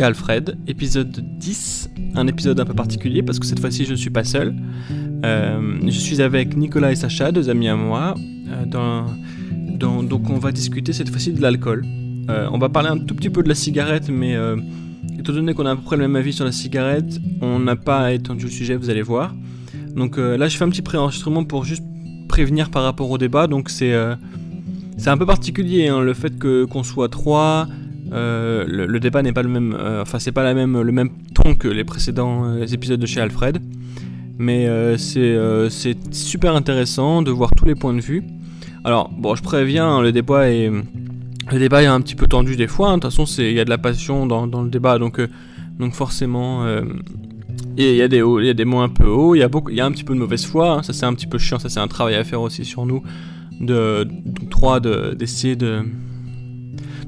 Alfred, épisode 10, un épisode un peu particulier parce que cette fois-ci je ne suis pas seul. Euh, je suis avec Nicolas et Sacha, deux amis à moi. Euh, donc on va discuter cette fois-ci de l'alcool. Euh, on va parler un tout petit peu de la cigarette, mais étant donné qu'on a à peu près le même avis sur la cigarette, on n'a pas étendu le sujet, vous allez voir. Donc là je fais un petit pré-enregistrement pour juste prévenir par rapport au débat. Donc c'est un peu particulier hein, le fait qu'on soit trois. Euh, le, débat n'est pas le même, euh, enfin c'est pas la même, le même ton que les précédents euh, épisodes de chez Alfred, mais c'est super intéressant de voir tous les points de vue. Alors bon, je préviens, hein, le débat est le débat est un petit peu tendu des fois. Hein. De toute façon, il y a de la passion dans, dans le débat, donc donc forcément. il y, a des il y a des mots un peu hauts, il y a beaucoup, il y a un petit peu de mauvaise foi, hein. ça c'est un petit peu chiant, ça c'est un travail à faire aussi sur nous, de, trois, d'essayer de,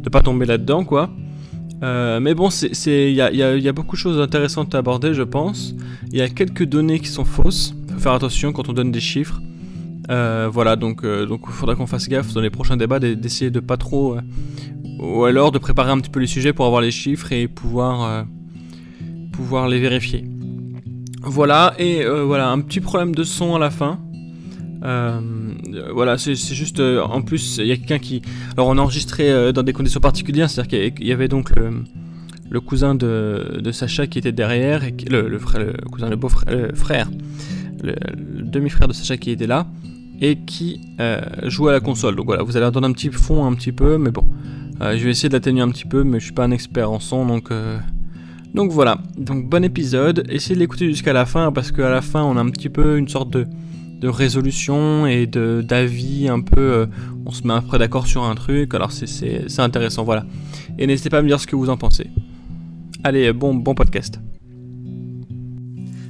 de pas tomber là-dedans, quoi. Euh, mais bon, il y a, y a, beaucoup de choses intéressantes à aborder, je pense. Il y a quelques données qui sont fausses. Faut faire attention quand on donne des chiffres. Euh, voilà, donc euh, il faudra qu'on fasse gaffe dans les prochains débats d'essayer de pas trop, ou alors de préparer un petit peu les sujets pour avoir les chiffres et pouvoir pouvoir les vérifier. Voilà et voilà un petit problème de son à la fin. Euh, voilà, c'est juste. Euh, en plus, il y a quelqu'un qui. Alors, on a enregistré euh, dans des conditions particulières, c'est-à-dire qu'il y avait donc le, cousin de, Sacha qui était derrière, le, frère, le cousin, le beau-frère, frère, le, demi-frère de Sacha qui était là, et qui jouait à la console. Donc voilà, vous allez entendre un petit fond un petit peu, mais bon. je vais essayer de l'atténuer un petit peu, mais je suis pas un expert en son, donc. Donc voilà, donc bon épisode, essayez de l'écouter jusqu'à la fin parce qu'à la fin on a un petit peu une sorte de, de résolution et de d'avis un peu. Euh, on se met après d'accord sur un truc. Alors c'est intéressant, voilà. Et n'hésitez pas à me dire ce que vous en pensez. Allez, bon, bon podcast.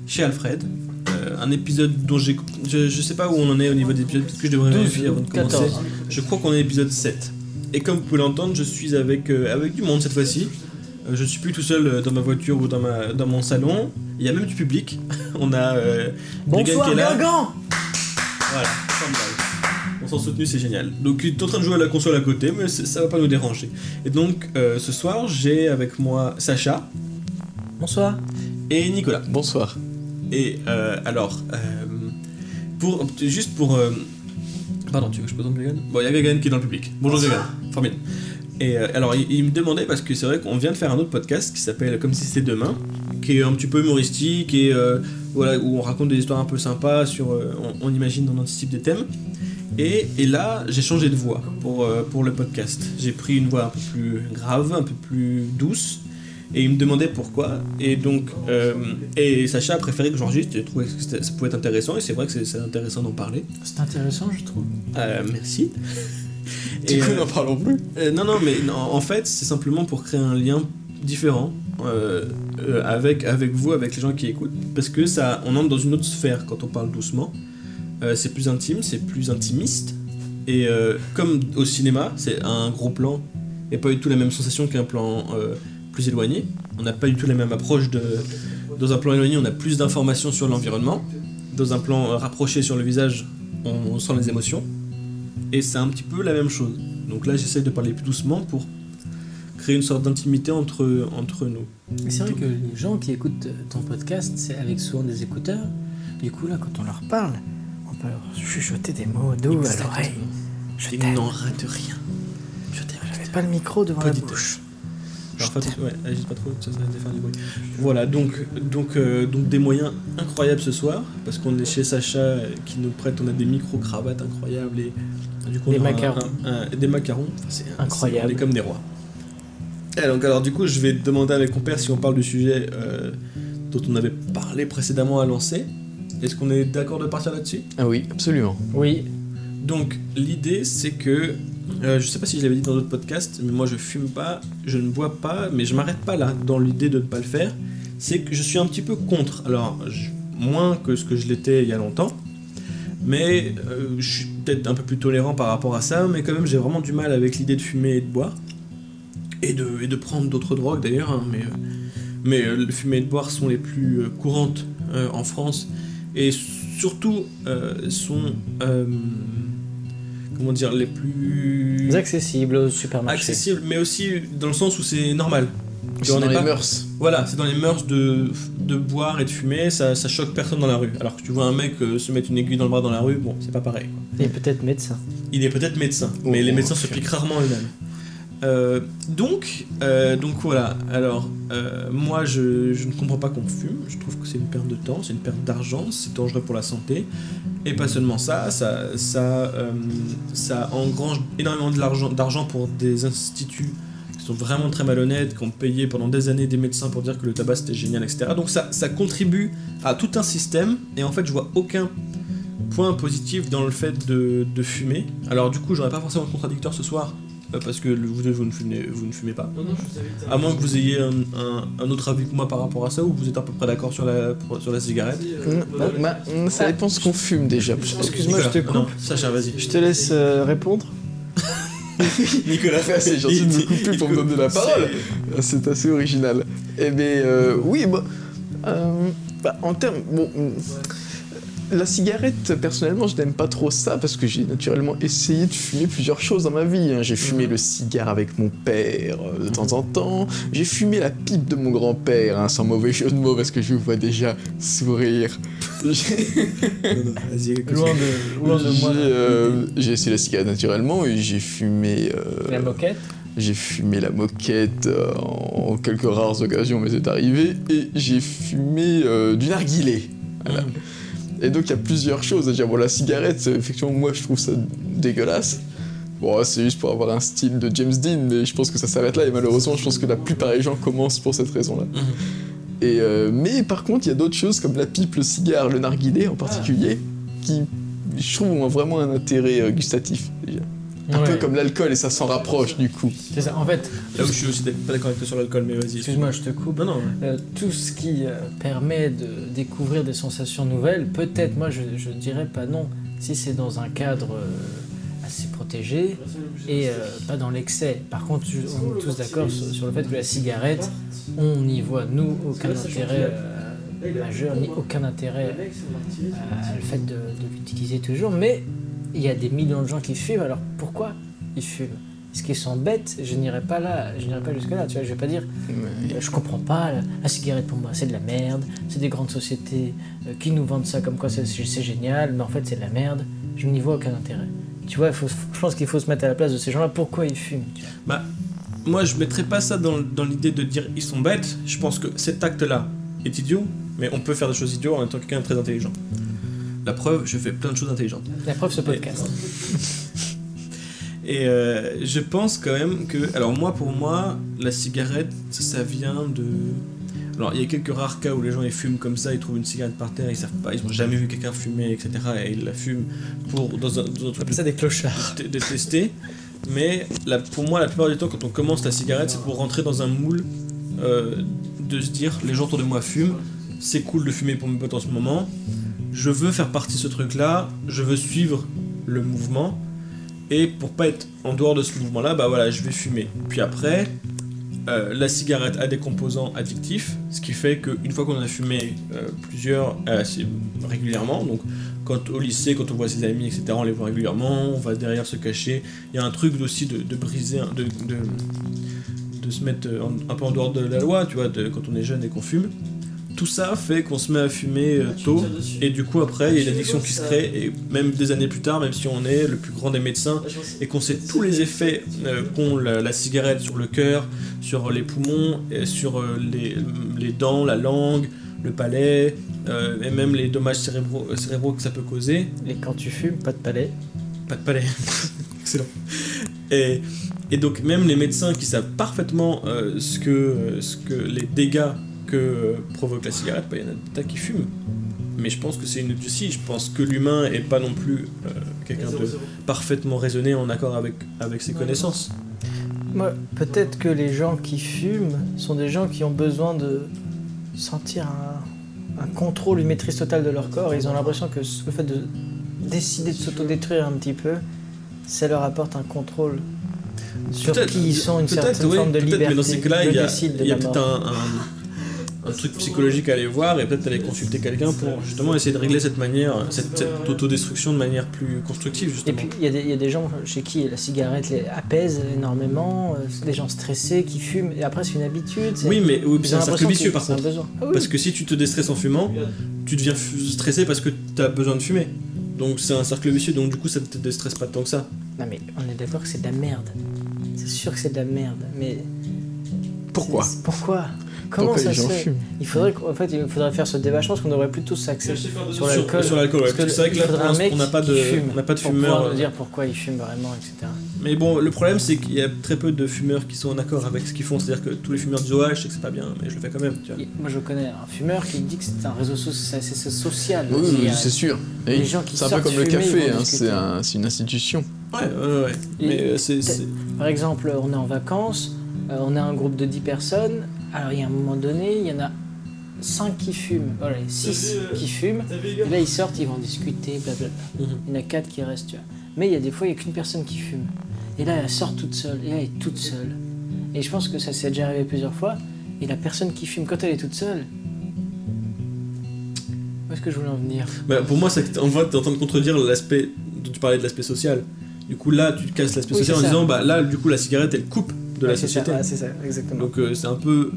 Chez Alfred, euh, un épisode dont j'ai. Je, je, sais pas où on en est au niveau des épisodes, peut-être que je devrais vérifier avant de commencer. Je crois qu'on est à l'épisode 7. Et comme vous pouvez l'entendre, je suis avec, euh, avec du monde cette fois-ci. je ne suis plus tout seul dans ma voiture ou dans, ma, dans mon salon. Il y a même du public. On a Bonsoir, Voilà, On s'en soutenu, c'est génial. Donc il est en train de jouer à la console à côté, mais ça va pas nous déranger. Et donc euh, ce soir, j'ai avec moi Sacha. Bonsoir. Et Nicolas. Bonsoir. Et euh, alors, euh, pour, juste pour... pardon, tu veux que je présente Gagan Bon, il y a Gagan qui est dans le public. Bonjour Gagan. Formidable. Et alors, il, il, me demandait, parce que c'est vrai qu'on vient de faire un autre podcast qui s'appelle Comme si c'était demain, qui est un petit peu humoristique et voilà, où on raconte des histoires un peu sympas, sur, euh, on, imagine, on anticipe des thèmes. Et, et là, j'ai changé de voix pour, euh, pour le podcast. J'ai pris une voix un peu plus grave, un peu plus douce. Et il me demandait pourquoi. Et donc, euh, et Sacha a préféré que j'enregistre. J'ai trouvé que ça pouvait être intéressant. Et c'est vrai que c'est intéressant d'en parler. C'est intéressant, je trouve. merci. Du coup, n'en parlons plus. non, non, mais en fait, c'est simplement pour créer un lien différent euh, euh, avec, avec vous, avec les gens qui écoutent, parce que ça, on entre dans une autre sphère quand on parle doucement. Euh, c'est plus intime, c'est plus intimiste. Et comme au cinéma, c'est un gros plan et pas du tout la même sensation qu'un plan plus éloigné. On n'a pas du tout la même approche de. Dans un plan éloigné, on a plus d'informations sur l'environnement. Dans un plan rapproché sur le visage, on, on sent les émotions. Et c'est un petit peu la même chose. Donc là, j'essaie de parler plus doucement pour créer une sorte d'intimité entre, entre nous. C'est vrai que les gens qui écoutent ton podcast, c'est avec souvent des écouteurs. Du coup, là, quand on leur parle, on peut leur chuchoter des mots doux à l'oreille. Je n'en rate rien. Je J'avais pas le micro devant la bouche. Alors, ouais, agite pas trop, ça serait faire du bruit. Voilà, donc, donc, euh, donc des moyens incroyables ce soir, parce qu'on est chez Sacha qui nous prête, on a des micro-cravates incroyables et du coup, des, macarons. des macarons. c'est incroyable. On est comme des rois. Et donc, alors, du coup, je vais demander avec mon père si on parle du sujet euh, dont on avait parlé précédemment à lancer. Est-ce qu'on est, d'accord de partir là-dessus? Ah oui, absolument. Oui. Donc, l'idée, c'est que. Euh, je sais pas si je l'avais dit dans d'autres podcasts, mais moi je fume pas, je ne bois pas, mais je m'arrête pas là dans l'idée de ne pas le faire. C'est que je suis un petit peu contre. Alors, moins que ce que je l'étais il y a longtemps, mais euh, je suis peut-être un peu plus tolérant par rapport à ça, mais quand même j'ai vraiment du mal avec l'idée de fumer et de boire et de, de prendre d'autres drogues d'ailleurs, hein, mais, euh, mais euh, le fumer et le boire sont les plus euh, courantes en France et surtout sont comment dire les plus accessibles au supermarché. Accessibles, mais aussi dans le sens où c'est normal. Tu C'est dans est les pas- mœurs. Voilà, c'est dans les mœurs de, de boire et de fumer, ça, ça choque personne dans la rue. Alors que tu vois un mec euh, se mettre une aiguille dans le bras dans la rue, bon, c'est pas pareil. quoi. Et peut-être médecin. Il est peut-être médecin, Oh, mais les oh, médecins se piquent rarement eux-mêmes. Euh, donc, euh, donc voilà. Alors, euh, moi, je, ne comprends pas qu'on fume. Je trouve que c'est une perte de temps, c'est une perte d'argent, c'est dangereux pour la santé. Et pas seulement ça, ça, ça, engrange énormément d'argent pour des instituts qui sont vraiment très malhonnêtes, qui ont payé pendant des années des médecins pour dire que le tabac c'était génial, etc. Donc ça, contribue à tout un système. Et en fait, je vois aucun point positif dans le fait de, de fumer. Alors du coup, j'aurais pas forcément de contradicteur ce soir, parce que vous deux, vous ne fumez, vous ne fumez pas. À moins que vous ayez un, un- un autre avis que moi par rapport à ça, ou vous êtes à peu près d'accord sur la, sur la cigarette. Hum, bah, bah, hum, ça dépend ce qu'on fume déjà. Excuse-moi, je te coupe. non, Sacha, vas-y. Je te laisse euh, répondre. Nicolas, C'est gentil de me couper pour me donner la parole. C'est assez original. Eh bien, euh, oui, bah, euh, bah, en termes. Bon, hum, la cigarette, personnellement, je n'aime pas trop ça parce que j'ai naturellement essayé de fumer plusieurs choses dans ma vie. hein. J'ai fumé le cigare avec mon père euh, de temps en temps. J'ai fumé la pipe de mon grand-père, hein, sans mauvais jeu de mots parce que je vous vois déjà sourire. J'ai- Non, non, vas-y, Loin de, loin de moi. J'ai euh, essayé la cigarette naturellement et j'ai fumé. euh, La moquette? j'ai fumé la moquette euh, en quelques rares occasions, mais c'est arrivé. Et j'ai fumé euh, du narguilé. Voilà. Mhm. Et donc il y a plusieurs choses. Déjà, bon, la cigarette, effectivement, moi je trouve ça dégueulasse. Bon, c'est juste pour avoir un style de James Dean, mais je pense que ça s'arrête là. Et malheureusement, je pense que la plupart des gens commencent pour cette raison-là. Mhm. Et euh, mais par contre, il y a d'autres choses comme la pipe, le cigare, le narguilé en particulier, qui je trouve ont vraiment un intérêt euh, gustatif. déjà. Un peu comme l'alcool, et ça s'en rapproche du coup. C'est ça. En fait, Là où je suis aussi pas d'accord avec toi sur l'alcool, mais vas-y. excuse-moi, je te coupe. Non, non. Euh, tout ce qui euh, permet de découvrir des sensations nouvelles, peut-être, moi je, je dirais pas non, si c'est dans un cadre euh, assez protégé et euh, pas dans l'excès. Par contre, je- on est tous d'accord sur, sur le fait que la cigarette, on n'y voit, nous, aucun intérêt majeur, ni aucun intérêt à le fait de, de l'utiliser toujours, mais il y a des millions de gens qui fument, alors pourquoi ils fument? Est-ce qu'ils sont bêtes Je n'irai pas là, je n'irai pas jusque-là, tu vois, je vais pas dire Mais- Je comprends pas, la, la cigarette pour moi c'est de la merde, c'est des grandes sociétés euh, qui nous vendent ça comme quoi c'est génial, mais en fait c'est de la merde, je n'y vois aucun intérêt. Tu vois, il faut, je pense qu'il faut se mettre à la place de ces gens-là, pourquoi ils fument tu vois? Moi, je mettrais pas ça dans, dans l'idée de dire ils sont bêtes. Je pense que cet acte-là est idiot, mais on peut faire des choses idiotes en étant quelqu'un de très intelligent. La preuve, je fais plein de choses intelligentes. La preuve, ce podcast. Et euh, je pense quand même que, alors moi pour moi, la cigarette, ça vient de. Alors il y a quelques rares cas où les gens ils fument comme ça, ils trouvent une cigarette par terre, ils savent pas, ils ont jamais vu quelqu'un fumer, etc. Et ils la fument pour dans un, dans un truc ça des clochards. de, de tester. Mais la- pour moi, la plupart du temps, quand on commence la cigarette, c'est pour rentrer dans un moule euh, de se dire les gens autour de moi fument, c'est cool de fumer pour mes potes en ce moment. Je veux faire partie de ce truc-là, je veux suivre le mouvement. Et pour pas être en dehors de ce mouvement-là, bah voilà, je vais fumer. Puis après, euh, la cigarette a des composants addictifs, ce qui fait qu'une fois qu'on a fumé euh, plusieurs euh, régulièrement, donc quand au lycée, quand on voit ses amis, etc., on les voit régulièrement, on va derrière se cacher. Il y a un truc aussi de, briser, de, se mettre euh, un peu en dehors de la loi, tu vois, quand on est jeune et qu'on fume. Tout ça fait qu'on se met à fumer euh, tôt, et du coup après il y a une addiction qui se crée, et même des années plus tard, même si on est le plus grand des médecins, et qu'on sait tous les effets euh, qu'ont la, la cigarette sur le cœur, sur les poumons, et sur euh, les, les dents, la langue, le palais, euh, et même les dommages cérébraux, cérébraux que ça peut causer. Et quand tu fumes, pas de palais. Pas de palais. Excellent. Et, et donc même les médecins qui savent parfaitement euh, ce, que, ce que les dégâts que provoque la cigarette, bah, il y en a des tas qui fument. Mais je pense que c'est une idiotie. Je pense que l'humain est pas non plus euh, quelqu'un de parfaitement raisonné en accord avec, avec ses connaissances. Moi, peut-être que les gens qui fument sont des gens qui ont besoin de sentir un, un contrôle, une maîtrise totale de leur corps. Et ils ont l'impression que le fait de décider de s'autodétruire un petit peu, ça leur apporte un contrôle sur qui ils sont, une certaine oui, forme de liberté. Mais dans ces cas-là, il y a, peut-être mort. un, un truc psychologique à aller voir et peut-être aller consulter quelqu'un pour justement essayer de régler cette manière, cette, cette autodestruction de manière plus constructive Et justement. puis, il y, a des- il y a des gens chez qui la cigarette les apaise énormément, euh, c'est des gens stressés qui fument, et après, c'est une habitude. c'est- oui, mais oui, c'est un cercle vicieux que par contre. Ah oui. Parce que si tu te déstresses en fumant, tu deviens stressé parce que tu as besoin de fumer. Donc c'est un cercle vicieux, donc du coup ça ne te déstresse pas tant que ça. Non, mais on est d'accord que c'est de la merde. C'est sûr que c'est de la merde, mais. Pourquoi? Pourquoi? Comment ça les se fait fument Il faudrait, qu'en fait, il faudrait faire ce débat. Je pense qu'on devrait plutôt s'axer sur l'alcool. Sur l'alcool, ouais. C'est vrai que là pour l'instant, on n'a pas de, on n'a pas de pour fumeurs. pouvoir nous euh, dire pourquoi il fume vraiment, etc. Mais bon, le problème c'est qu'il y a très peu de fumeurs qui sont en accord avec ce qu'ils font. C'est-à-dire que tous les fumeurs disent ouais, je sais que c'est pas bien, mais je le fais quand même. Tu vois. Et Moi, je connais un fumeur qui dit que c'est un réseau social. Oui, c'est sûr. Les Et gens qui C'est un peu comme le fumer, ils café, hein, c'est un- c'est une institution. Ouais, ouais, ouais. Mais euh, c'est. Par exemple, on est en vacances, euh, on a un groupe de 10 personnes. Alors, il y a un moment donné, il y en a 5 qui fument, voilà, 6 qui fument. Et là, ils sortent, ils vont discuter, blablabla. Mhm. Il y en a 4 qui restent, tu vois. Mais il y a des fois, il n'y a qu'une personne qui fume. Et là, elle sort toute seule. Et là, elle est toute seule. Et je pense que ça s'est déjà arrivé plusieurs fois. Et la personne qui fume, quand elle est toute seule. Où est-ce que je voulais en venir? Bah, pour moi, c'est en fait, t'es en train de contredire l'aspect dont tu parlais de l'aspect social. Du coup, là, tu casses l'aspect Oui, social en ça. disant bah là, du coup, la cigarette elle coupe de la c'est ça, société. ouais, c'est ça, exactement. Donc euh, c'est un peu.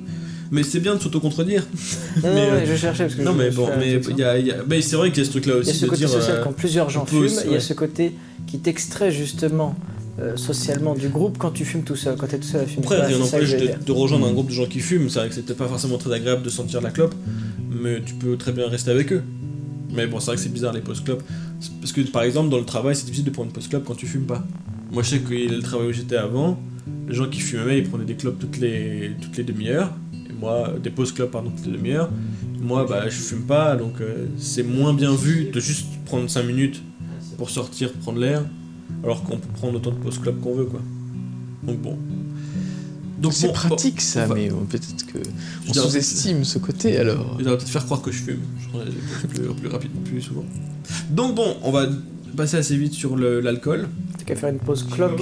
Mais c'est bien de s'auto-contredire. non, non, mais, euh, je cherchais parce que Non, je- mais bon, mais réflexion. il y a, il y a- mais c'est vrai qu'il y a ce truc-là Il y aussi a ce côté dire. social euh, quand plusieurs gens fument, aussi- il y a ce côté qui t'extrait justement euh, socialement du groupe quand tu fumes tout seul, quand t'es tout seul à fumer. Après, rien n'empêche de, de rejoindre un groupe de gens qui fument. C'est vrai que c'était pas forcément très agréable de sentir la clope, mais tu peux très bien rester avec eux. Mais bon, c'est vrai que c'est bizarre les post-clopes. Parce que par exemple, dans le travail, c'est difficile de prendre une post-clope quand tu fumes pas. Moi, je sais que le travail où j'étais avant, les gens qui fumaient, ils prenaient des clopes toutes les, toutes les demi-heures. Moi, des post-clopes, pardon, toutes les demi-heures. Moi, bah, je fume pas, donc euh, c'est moins bien vu de juste prendre 5 minutes pour sortir, prendre l'air, alors qu'on peut prendre autant de post-clopes qu'on veut, quoi. Donc bon. Donc C'est bon, pratique ça, mais peut-être que on sous-estime ce côté alors. Il va peut-être faire croire que je fume. Je prendrai les pauses plus, plus rapide, plus souvent. Donc bon, on va passer assez vite sur l'alcool. T'as qu'à faire une pause clope.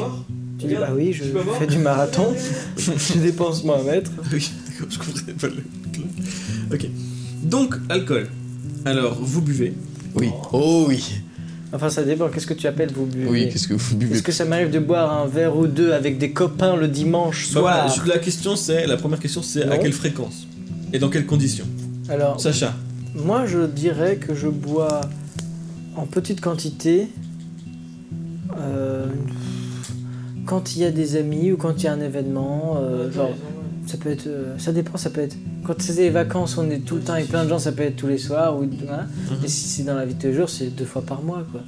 Tu dis bah oui, je fais du marathon, je dépense moi un mètre. oui, d'accord, je comprenais pas le. Ok. Donc, alcool. Alors, vous buvez. Oui. Oh oui. Enfin ça dépend, qu'est-ce que tu appelles vous buvez? Oui, qu'est-ce que vous buvez? Est-ce que ça m'arrive de boire un verre ou deux avec des copains le dimanche Bah voilà, soir je- la question c'est, la première question c'est à quelle fréquence? Et dans quelles conditions? Alors, Sacha. Moi, je dirais que je bois en petite quantité euh, quand il y a des amis ou quand il y a un événement. euh, genre, ça peut être, euh, ça dépend, ça peut être. Quand c'est des vacances, on est tout le temps avec plein de gens, ça peut être tous les soirs ou hein. Mhm. Et si c'est dans la vie de tous les jours, c'est deux fois par mois, quoi.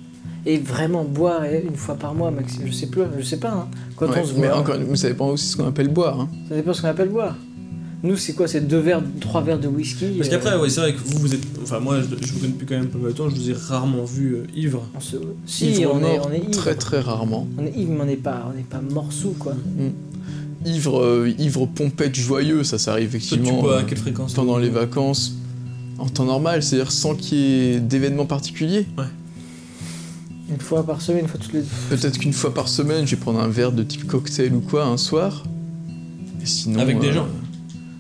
Et vraiment boire une fois par mois, maxi- je sais plus, je sais pas. Hein. Quand Ouais, on se mais voit, encore, mais ça dépend aussi ce qu'on appelle boire. hein. ça dépend ce qu'on appelle boire. Nous, c'est quoi C'est deux verres, trois verres de whisky. Parce euh, qu'après, ouais, c'est vrai que vous, vous êtes. Enfin, moi, je, je vous connais depuis quand même pas mal de temps, je vous ai rarement vu euh, ivre. on se... Si, Ivre on est, on est ivre. Très très rarement. On est ivre, mais on n'est pas, on n'est pas morceau, quoi. Ivre, euh, ivre pompette joyeux, ça, ça arrive Toi, tu effectivement bois à euh, quelle fréquence pendant les vacances. En temps normal, c'est-à-dire sans qu'il y ait d'événements particuliers. Une fois par semaine, une fois toutes les deux. Peut-être qu'une fois par semaine, je vais prendre un verre de type cocktail ou quoi un soir. Et sinon. Avec des euh, gens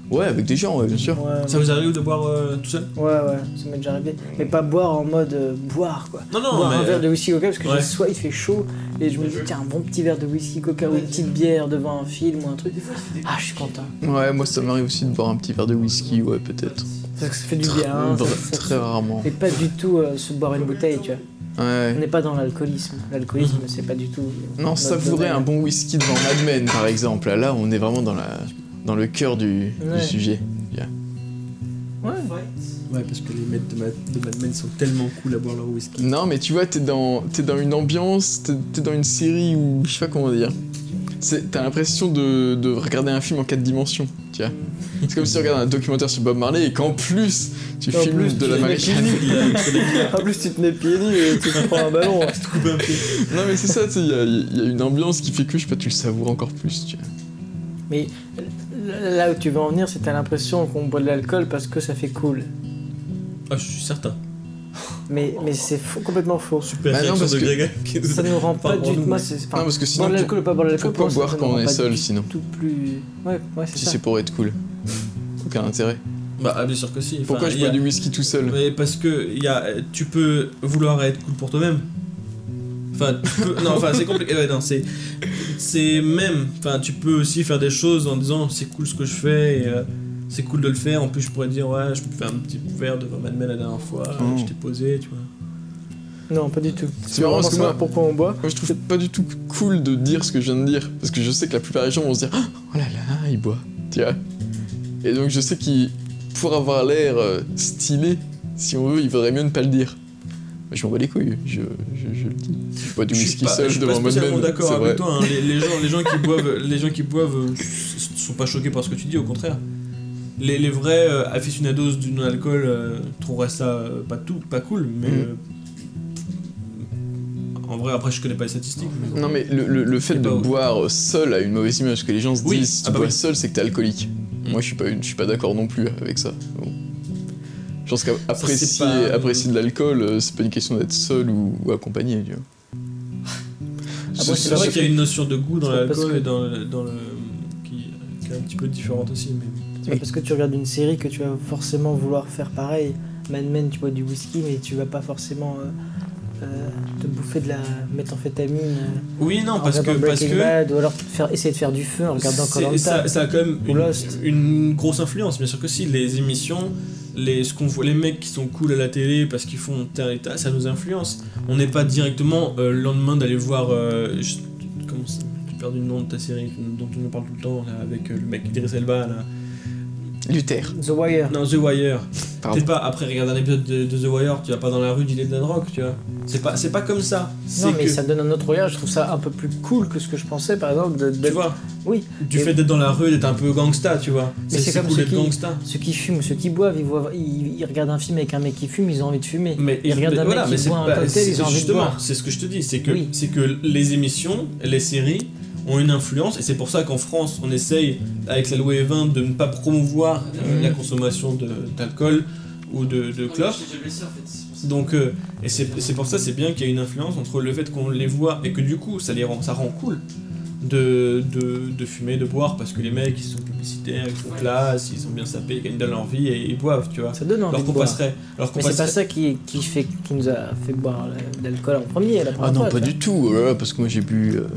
Ouais, avec des gens, ouais, bien sûr. Ouais, Ça vous arrive de boire euh, tout seul? Ouais, ouais, ça m'est déjà arrivé. Mais pas boire en mode euh, boire, quoi. Non, non, boire un verre de whisky coca parce que Ouais. j'ai soif, il fait chaud. Et je me dis, tiens, un bon petit verre de whisky coca ou une petite bière devant un film ou un truc. Ah, je suis content. Ouais, moi ça m'arrive aussi de boire un petit verre de whisky, ouais, peut-être. Ça, ça fait du bien. ça- ça- très rarement. Et pas du tout euh, se boire une bouteille, tu vois. On Ouais. n'est pas dans l'alcoolisme. L'alcoolisme, c'est pas du tout. Non, savourer un bon whisky devant Mad Men, par exemple. Là, on est vraiment dans, la, dans le cœur du, du Ouais. sujet. Ouais. Ouais, parce que les mecs de, Mad- de Mad Men sont tellement cool à boire leur whisky. Non, mais tu vois, t'es dans, t'es dans une ambiance, t'es, dans une série où. Je sais pas comment dire. C'est- T'as l'impression de, de regarder un film en quatre dimensions, tu vois. C'est comme si tu regardes un documentaire sur Bob Marley et qu'en plus, tu En filmes plus, de tu la des En plus, tu te mets pieds nus et tu te prends un ballon. Non, mais c'est ça, tu sais, il y a, il y a une ambiance qui fait que, je sais pas, tu le savoures encore plus, tu vois. Mais là où tu veux en venir, c'est que t'as l'impression qu'on boit de l'alcool parce que ça fait cool. Ah, je suis certain. Mais, mais c'est complètement faux. Super Bah non, réaction parce de que- Greg qui nous Ça nous rend pas du tout. nous, Moi, mais- c'est. enfin, Non, parce que sinon, boire de l'alcool ou pas boire de l'alcool, pourquoi pour moi, ça boire nous quand rend on est pas seul, du sinon Tout plus. Ouais, ouais, c'est si ça. c'est pour être cool. Aucun intérêt. Bah, ah, bien sûr que si. Pourquoi Enfin, je il y bois a- du whisky tout seul Mais parce que il y a, tu peux vouloir être cool pour toi-même. Enfin, tu peux, non, enfin, c'est compliqué. ouais, non, c'est, c'est même. Enfin, tu peux aussi faire des choses en disant c'est cool ce que je fais et euh, c'est cool de le faire. En plus, je pourrais dire ouais, je peux faire un petit verre devant Mad Men la dernière fois. Oh. Je t'ai posé, tu vois. Non, pas du tout. C'est marrant parce que moi- pourquoi on boit. Moi, je trouve pas du tout cool de dire ce que je viens de dire. Parce que je sais que la plupart des gens vont se dire Oh là là, il boit. Tu vois Et donc, je sais qu'il, pour avoir l'air euh, stylé, si on veut, il vaudrait mieux ne pas le dire. Je m'en bats les couilles, je, je, je le dis. Je bois du whisky pas- seul je suis pas devant d'accord avec vrai. toi. hein. Les, les gens, les gens qui boivent, les gens qui boivent, euh, sont pas choqués par ce que tu dis. Au contraire. Les, les vrais euh, aficionados du non-alcool euh, trouveraient ça euh, pas tout, pas cool, mais euh, en vrai après je connais pas les statistiques. mais- Non, mais le, le- le fait de boire seul a une mauvaise image. Que les gens se Oui, disent si tu ah bah bois oui. seul, c'est que t'es alcoolique. Mm. Moi, je suis pas, une- je suis pas d'accord non plus avec ça. Bon. Je pense qu'apprécier pas- apprécier de l'alcool, euh, c'est pas une question d'être seul ou, ou accompagné. Tu vois. Après, c'est c'est vrai qu'il y a une notion de goût dans l'alcool que- et dans le, dans le qui, qui est un petit peu différente aussi. Mais... C'est pas parce que tu regardes une série que tu vas forcément vouloir faire pareil. Mad Men, tu bois du whisky, mais tu vas pas forcément euh, euh, te bouffer de la méthamphétamine. euh, Oui non en parce que parce que Bad, ou alors faire, essayer de faire du feu en regardant Koh-Lanta. ça, ça a quand même une grosse influence. Bien sûr que si les émissions, les ce qu'on voit les mecs qui sont cool à la télé parce qu'ils font tel et tel, ça nous influence. On n'est pas directement euh, le lendemain d'aller voir euh, je- comment ça j'ai perdu le nom de ta série dont on nous parle tout le temps avec euh, le mec Idris Elba là. Luther, The Wire. Non, The Wire. pardon. T'es pas après regarder un épisode de, de The Wire, tu vas pas dans la rue la drogue, tu vois. C'est pas, c'est pas comme ça. Non, mais que, ça donne un autre regard. Je trouve ça un peu plus cool que ce que je pensais, par exemple. De, tu vois, Oui. du Et- fait d'être dans la rue, d'être un peu gangsta, tu vois. Mais c'est comme cool ceux d'être qui- gangsta. Ceux qui fument ou ceux qui boivent, ils, voient, ils, ils regardent un film avec un mec qui fume, ils ont envie de fumer. Mais Ils regardent un voilà, mec mais qui c'est boit un cocktail, ils ont envie de justement, boire. c'est ce que je te dis, c'est que, Oui. c'est que les émissions, les séries ont une influence, et c'est pour ça qu'en France, on essaye, avec la loi E20, de ne pas promouvoir euh, Mhm. la consommation d'alcool ou de, de clopes. Donc, euh, et c'est c'est pour ça c'est bien qu'il y ait une influence entre le fait qu'on les voit et que du coup ça les rend, ça rend cool de, de, de fumer, de boire parce que les mecs ils sont publicitaires, ils sont classe, ils sont bien sapés, ils gagnent de leur vie et ils boivent, tu vois. Ça donne envie Alors de qu'on boire. passerait. Alors qu'on Mais c'est pas ça qui, qui, fait, qui nous a fait boire l'alcool en premier, la première Ah non, fois, pas du tout. Oh là là, parce que moi j'ai bu. euh,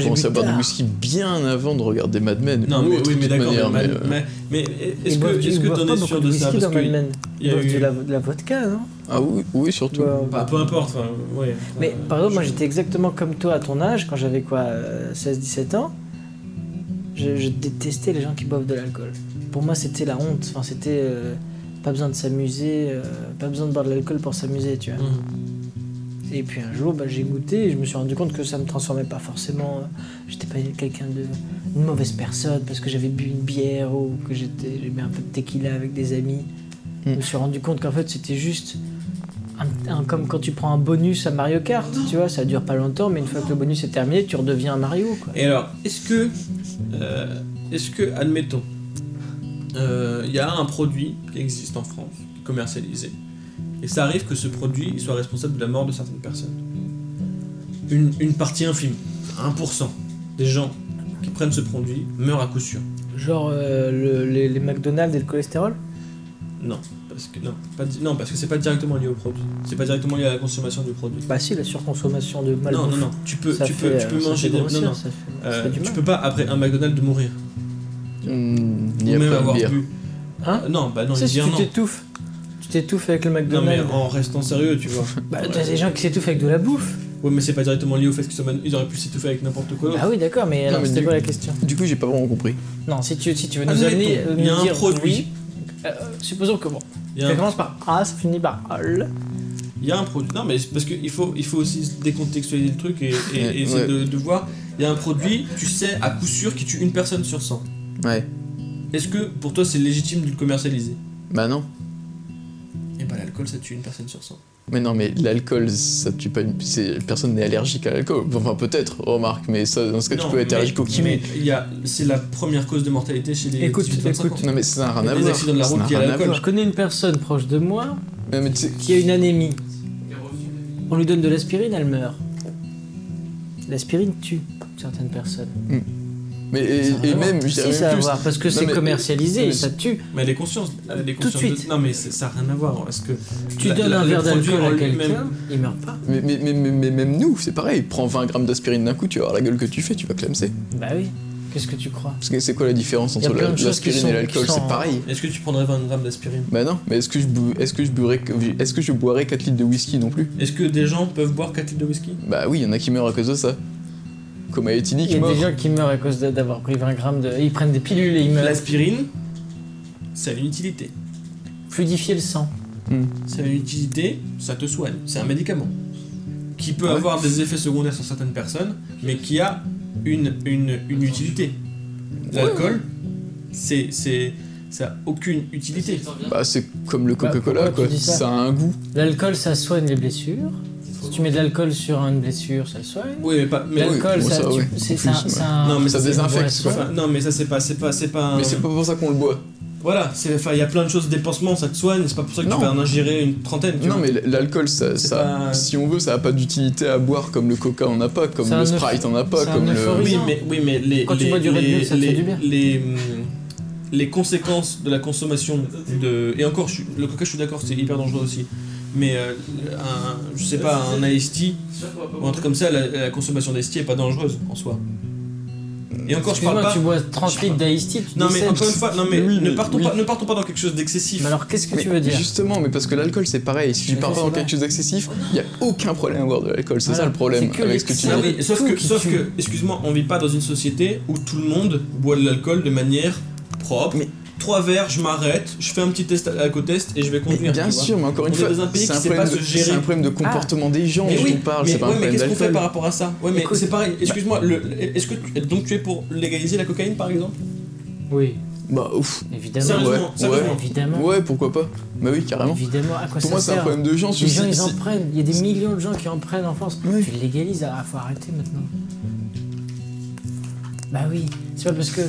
j'ai Moi, j'ai commencé à boire du whisky bien avant de regarder Mad Men. Non, ou mais oui, mais d'accord, mais, mais, euh, mais, mais est-ce que ils que t'en pas es beaucoup sûr de ça whisky Parce dans Mad que Men. il y Ils a boivent eu- de, la, de la vodka, non? Ah oui, oui, surtout. Bah, Bah, peu importe. Mais par exemple, moi j'étais exactement comme toi à ton âge, quand j'avais quoi, euh, 16-17 ans. Je, je détestais les gens qui boivent de l'alcool. Pour moi, c'était la honte. Enfin, c'était euh, pas besoin de s'amuser, euh, pas besoin de boire de l'alcool pour s'amuser, tu vois. Mhm. Et puis un jour, bah, j'ai goûté et je me suis rendu compte que ça me transformait pas forcément. euh, J'étais pas quelqu'un de. une mauvaise personne parce que j'avais bu une bière ou que j'étais j'ai bu un peu de tequila avec des amis. Je me suis rendu compte qu'en fait, c'était juste. un- un- comme quand tu prends un bonus à Mario Kart, tu vois, ça dure pas longtemps, mais une fois que le bonus est terminé, tu redeviens un Mario, quoi. Et alors, est-ce que, euh, est-ce que, admettons, euh, il y a un produit qui existe en France, qui est commercialisé, et ça arrive que ce produit soit responsable de la mort de certaines personnes. Une, une partie infime, 1% des gens qui prennent ce produit meurent à coup sûr. Genre euh, le- les, les McDonald's et le cholestérol? Non, parce que non, pas non, parce que c'est pas directement lié au produit. C'est pas directement lié à la consommation du produit. Bah si, la surconsommation de malbouffe. non, non, non. Tu peux, tu fait, peux, tu euh, peux ça manger des. Non, non. ça fait- ça Euh, fait du tu mal. peux pas après un McDonald's de mourir. Hmm, Ou ni même avoir bu. Hein? Euh, non, bah non, si dit tu non. t'étouffes, tu t'étouffes avec le Non, mais McDonald's. en restant sérieux, tu vois. Bah, t'as des gens qui s'étouffent avec de la bouffe. Ouais, mais c'est pas directement lié au fait qu'ils ils auraient pu s'étouffer avec n'importe quoi. Ah oui, d'accord, mais alors mais c'était du- quoi la question Du coup, j'ai pas vraiment compris. Non, si tu, si tu veux nous Admettons, amener, euh, il y a nous un dire produit. oui, euh, supposons que bon, Il y, a ça un, commence par A, ça finit par AL. il y a un produit. Non, mais c'est parce qu'il faut, il faut aussi décontextualiser le truc et, et- Ouais, et essayer de, de voir. Il y a un produit, tu sais à coup sûr, qui tue une personne sur 100. Ouais. Est-ce que pour toi c'est légitime de le commercialiser? Bah non. Et bah l'alcool ça tue une personne sur 100. Mais non, mais l'alcool, ça tue pas une. c'est- Personne n'est allergique à l'alcool. Enfin, peut-être, remarque, mais ça, dans ce cas, tu peux être mais- allergique au kiwi. Mais il y a, c'est la première cause de mortalité chez les Écoute, 18-25 écoute. ans. Non, mais ça n'a rien à Les voir. accidents de la route qui à. Je connais une personne proche de moi mais qui a une anémie. On lui donne de l'aspirine, elle meurt. L'aspirine tue certaines personnes. Mm. Mais et, même, voir. je dirais Si, même ça a à plus. voir, parce que c'est commercialisé mais ça tue. Mais les consciences, euh, les Tout de suite. non mais ça n'a rien à voir. Est-ce que Tu la- donnes la- un verre d'alcool à quelqu'un, il meurt pas. Mais, mais, mais, mais- mais même nous, c'est pareil. Prends 20 grammes d'aspirine d'un coup, tu vas voir la gueule que tu fais, tu vas clamser. Bah oui. Qu'est-ce que tu crois? Parce que c'est quoi la différence entre l'aspirine et l'alcool? C'est pareil. Est-ce que tu prendrais 20 grammes d'aspirine? Bah non, mais est-ce que je est-ce que je boirais est-ce que je boirais 4 litres de whisky non plus? Est-ce que des gens peuvent boire 4 litres de whisky? Bah oui, il y en a qui meurent à cause de ça. Comme à Il y a des gens qui meurent à cause d'avoir pris 20 grammes de. Ils prennent des pilules et ils meurent. L'aspirine, ça a une utilité. Fluidifier le sang. Ça a une utilité, ça te soigne. C'est un médicament qui peut Ouais. avoir des effets secondaires sur certaines personnes, mais qui a une, une, une utilité. L'alcool, c'est c'est ça a aucune utilité. Bah c'est comme le Bah, Coca-Cola quoi. Ça a un goût. L'alcool, ça soigne les blessures. Tu mets de l'alcool sur une blessure, ça le soigne. Oui, mais pas. Mais, L'alcool, ça, ça, tu- ouais. c'est ça, Non, mais Ça désinfecte, boisson. quoi. Enfin, non, mais ça c'est pas c'est pas c'est pas. un- Mais c'est pas pour ça qu'on le boit. Voilà, il y a plein de choses dépensement, ça te soigne. C'est pas pour ça que Non. tu vas en ingérer une trentaine. Tu Non vois. mais l'alcool ça, C'est ça pas- si on veut ça a pas d'utilité à boire comme le Coca en a pas, comme C'est le Sprite en a pas, comme le. Oui, mais, oui, mais les, Quand tu bois du Red Bull, ça te les, fait du bien. Les, les conséquences de la consommation de. Et encore, le coca, je suis d'accord, c'est hyper dangereux aussi. Mais euh, un, je sais pas, un tea ou un truc comme ça, la, la consommation tea est pas dangereuse en soi. Et encore, je parle pas. tu bois 30 litres tu Non, mais encore une fois, non, mais, Oui, ne, partons oui. pas, ne partons pas dans quelque chose d'excessif. Mais alors, qu'est-ce que Mais tu veux dire? Justement, mais parce que l'alcool c'est pareil. Si tu pars pas dans quelque chose d'excessif, il y a aucun problème à boire de l'alcool. C'est Voilà. ça le problème avec ce que tu dis. sauf que, sauf que, excuse-moi, on vit pas dans une société où tout le monde boit de l'alcool de manière propre. Trois verres, je m'arrête, je fais un petit test à côté-test et je vais Mais conduire. bien tu vois. sûr, mais encore une On fois, dans un pays c'est qui un, sait problème pas de, se gérer. c'est un problème de comportement des gens Mais dont oui, on parle, mais, c'est pas ouais, un mais problème qu'est-ce qu'on fait par rapport à ça Ouais, mais c'est pareil. Excuse-moi, est-ce que tu, donc tu es pour légaliser la cocaïne par exemple? Oui, Bah ouf. évidemment. Sérieusement, Ouais, sérieusement. Évidemment. Ouais, pourquoi pas Bah oui, carrément. Évidemment, à quoi Pour ça moi, c'est un problème de gens. Les gens, ils en prennent. Il y a des millions de gens qui en prennent en France. Oui. Tu légalises, ah, faut arrêter maintenant. Bah oui, c'est pas parce que.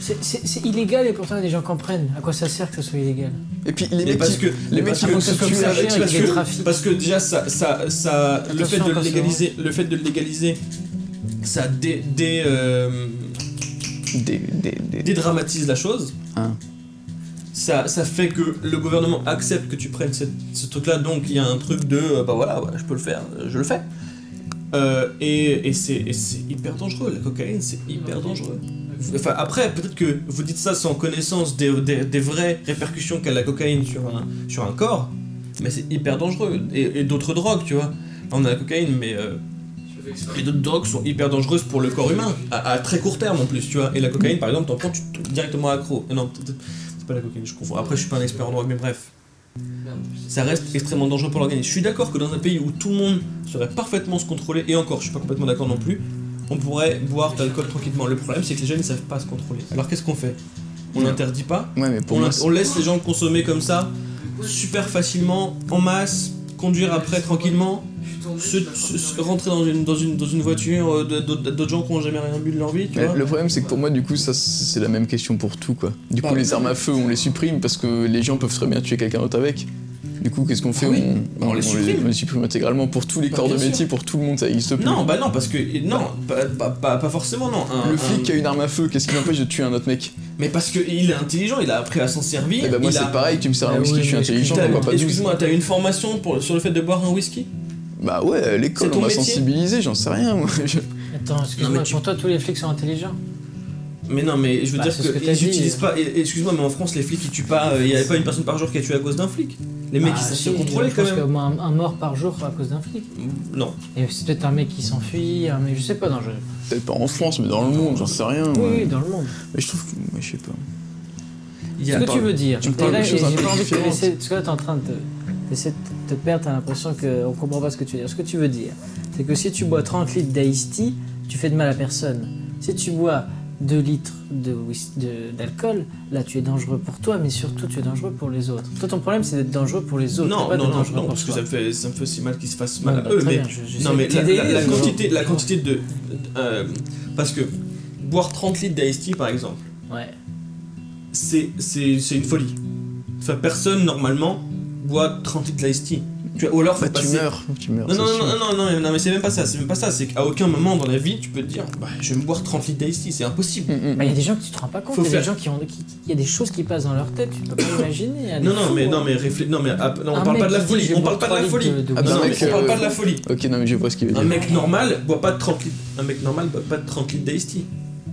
C'est- illégal et pourtant il y a des gens qui en prennent. À quoi ça sert que ce soit illégal? Et puis les Mais mecs parce qui- que les mecs comme ça, avec parce il y a des que, trafics. parce que déjà ça, ça, ça le fait de le légaliser le fait de le légaliser ça dé, dé, euh, des, des, des- dédramatise la chose. Hein. ça, ça fait que le gouvernement accepte que tu prennes cette- ce truc là donc il y a un truc de euh, bah voilà je peux le faire je le fais. Euh, et et c'est et c'est hyper dangereux la cocaïne c'est hyper dangereux Après, peut-être que vous dites ça sans connaissance des, vraies répercussions qu'a la cocaïne sur un, corps, mais c'est hyper dangereux. Et, d'autres drogues, tu vois. On a la cocaïne, mais euh, et d'autres drogues sont hyper dangereuses pour le corps humain, à, très court terme en plus, tu vois. Et la cocaïne, par exemple, t'en prends, tu directement accro. Non, c'est pas la cocaïne, je confonds. Après, je suis pas un expert en drogue, mais bref. Ça reste extrêmement dangereux pour l'organisme. Je suis d'accord que dans un pays où tout le monde saurait parfaitement se contrôler, et encore, je suis pas complètement d'accord non plus, on pourrait boire de l'alcool tranquillement. Le problème, c'est que les jeunes ne savent pas se contrôler. Alors qu'est-ce qu'on fait? On n'interdit pas, Ouais, mais pour on, moi, on laisse les gens consommer comme ça, super facilement, en masse, conduire après tranquillement, se, se- se- rentrer dans une, dans une, dans une voiture euh, d'autres gens qui n'ont jamais rien bu de leur vie, tu Mais vois? le problème, c'est que pour moi, du coup, ça, c'est la même question pour tout, quoi. Du coup, Bah, les armes à feu, on les supprime parce que les gens peuvent très bien tuer quelqu'un d'autre avec. Du coup, qu'est-ce qu'on fait Ah oui, on, on les supprime. on les supprime intégralement pour tous les Bah, corps de sûr. métier, pour tout le monde, ça existe plus. Non, bah non, parce que. Non, pas, pas, forcément, non. Un- le un- flic qui a une arme à feu, qu'est-ce qui l'empêche de tuer un autre mec? Mais parce qu'il est intelligent, il a appris à s'en servir. Eh ben moi, a- c'est pareil, tu me sers un Bah whisky, oui, je suis intelligent, pourquoi pas 12 Excuse-moi, t'as une formation pour, sur le fait de boire un whisky? Bah ouais, à l'école, on m'a sensibilisé, j'en sais rien, moi. Attends, excuse-moi, pour toi tous les flics sont intelligents Mais non, mais je veux Bah, dire que que dit. utilisent pas. Excuse-moi, mais en France, les flics ils tuent pas. Il y avait pas une personne par jour qui a tué à cause d'un flic. Les mecs Ah, ils savent si, se contrôler je quand pense même. au moins un, un mort par jour à cause d'un flic. Non. Et c'est peut-être un mec qui s'enfuit, un mec, je sais pas, non, je... Peut-être pas en France, mais dans le monde, j'en sais rien. Oui, dans le monde. Mais je trouve que, moi, je sais pas. Il y Ce a que tu veux dire. tu me Et parles là, de choses j'ai un peu pas envie de te différentes. laisser. Parce que là, t'es en train de de te perdre, t'as l'impression qu'on comprend pas ce que tu veux dire. Ce que tu veux dire, c'est que si tu bois 30 litres d'Ice tu fais de mal à personne. Si tu bois 2 litres d'alcool, là, tu es dangereux pour toi, mais surtout, tu es dangereux pour les autres. Toi, ton problème, c'est d'être dangereux pour les autres. Non, pas non, non, non, parce que ça me fait, ça me fait aussi mal qu'ils se fassent mal à bah, eux. Mais, je- j'essaie non, mais la, quantité, la quantité de. euh, parce que boire 30 litres d'Ice Tea par exemple, Ouais. c'est une folie. Enfin, personne normalement boit 30 litres d'Ice Tea. Tu vois, ou alors faut Bah, tu passer- meurs, tu meurs. Non, non, non, non, non, non, non, mais c'est même pas ça, c'est même pas ça, c'est qu'à aucun moment dans la vie tu peux te dire, bah je vais me boire 30 litres d'Ice Tea, c'est impossible. Mm, mm. Bah, Il y a des gens qui tu te rends pas compte, il y a des gens qui ont. qui- Il y a des choses qui passent dans leur tête, tu peux pas imaginer. Non, non, fous, mais, hein. non, mais, réflé- non, mais ah, non, on Un parle pas de la folie, on parle pas de la folie. Ah bah, non, un mec, on parle pas de la folie. Ok, non, mais je vois ce qu'il veut Un dire. mec normal boit pas de 30 litres. Un mec normal boit pas de 30 litres d'Ice Tea.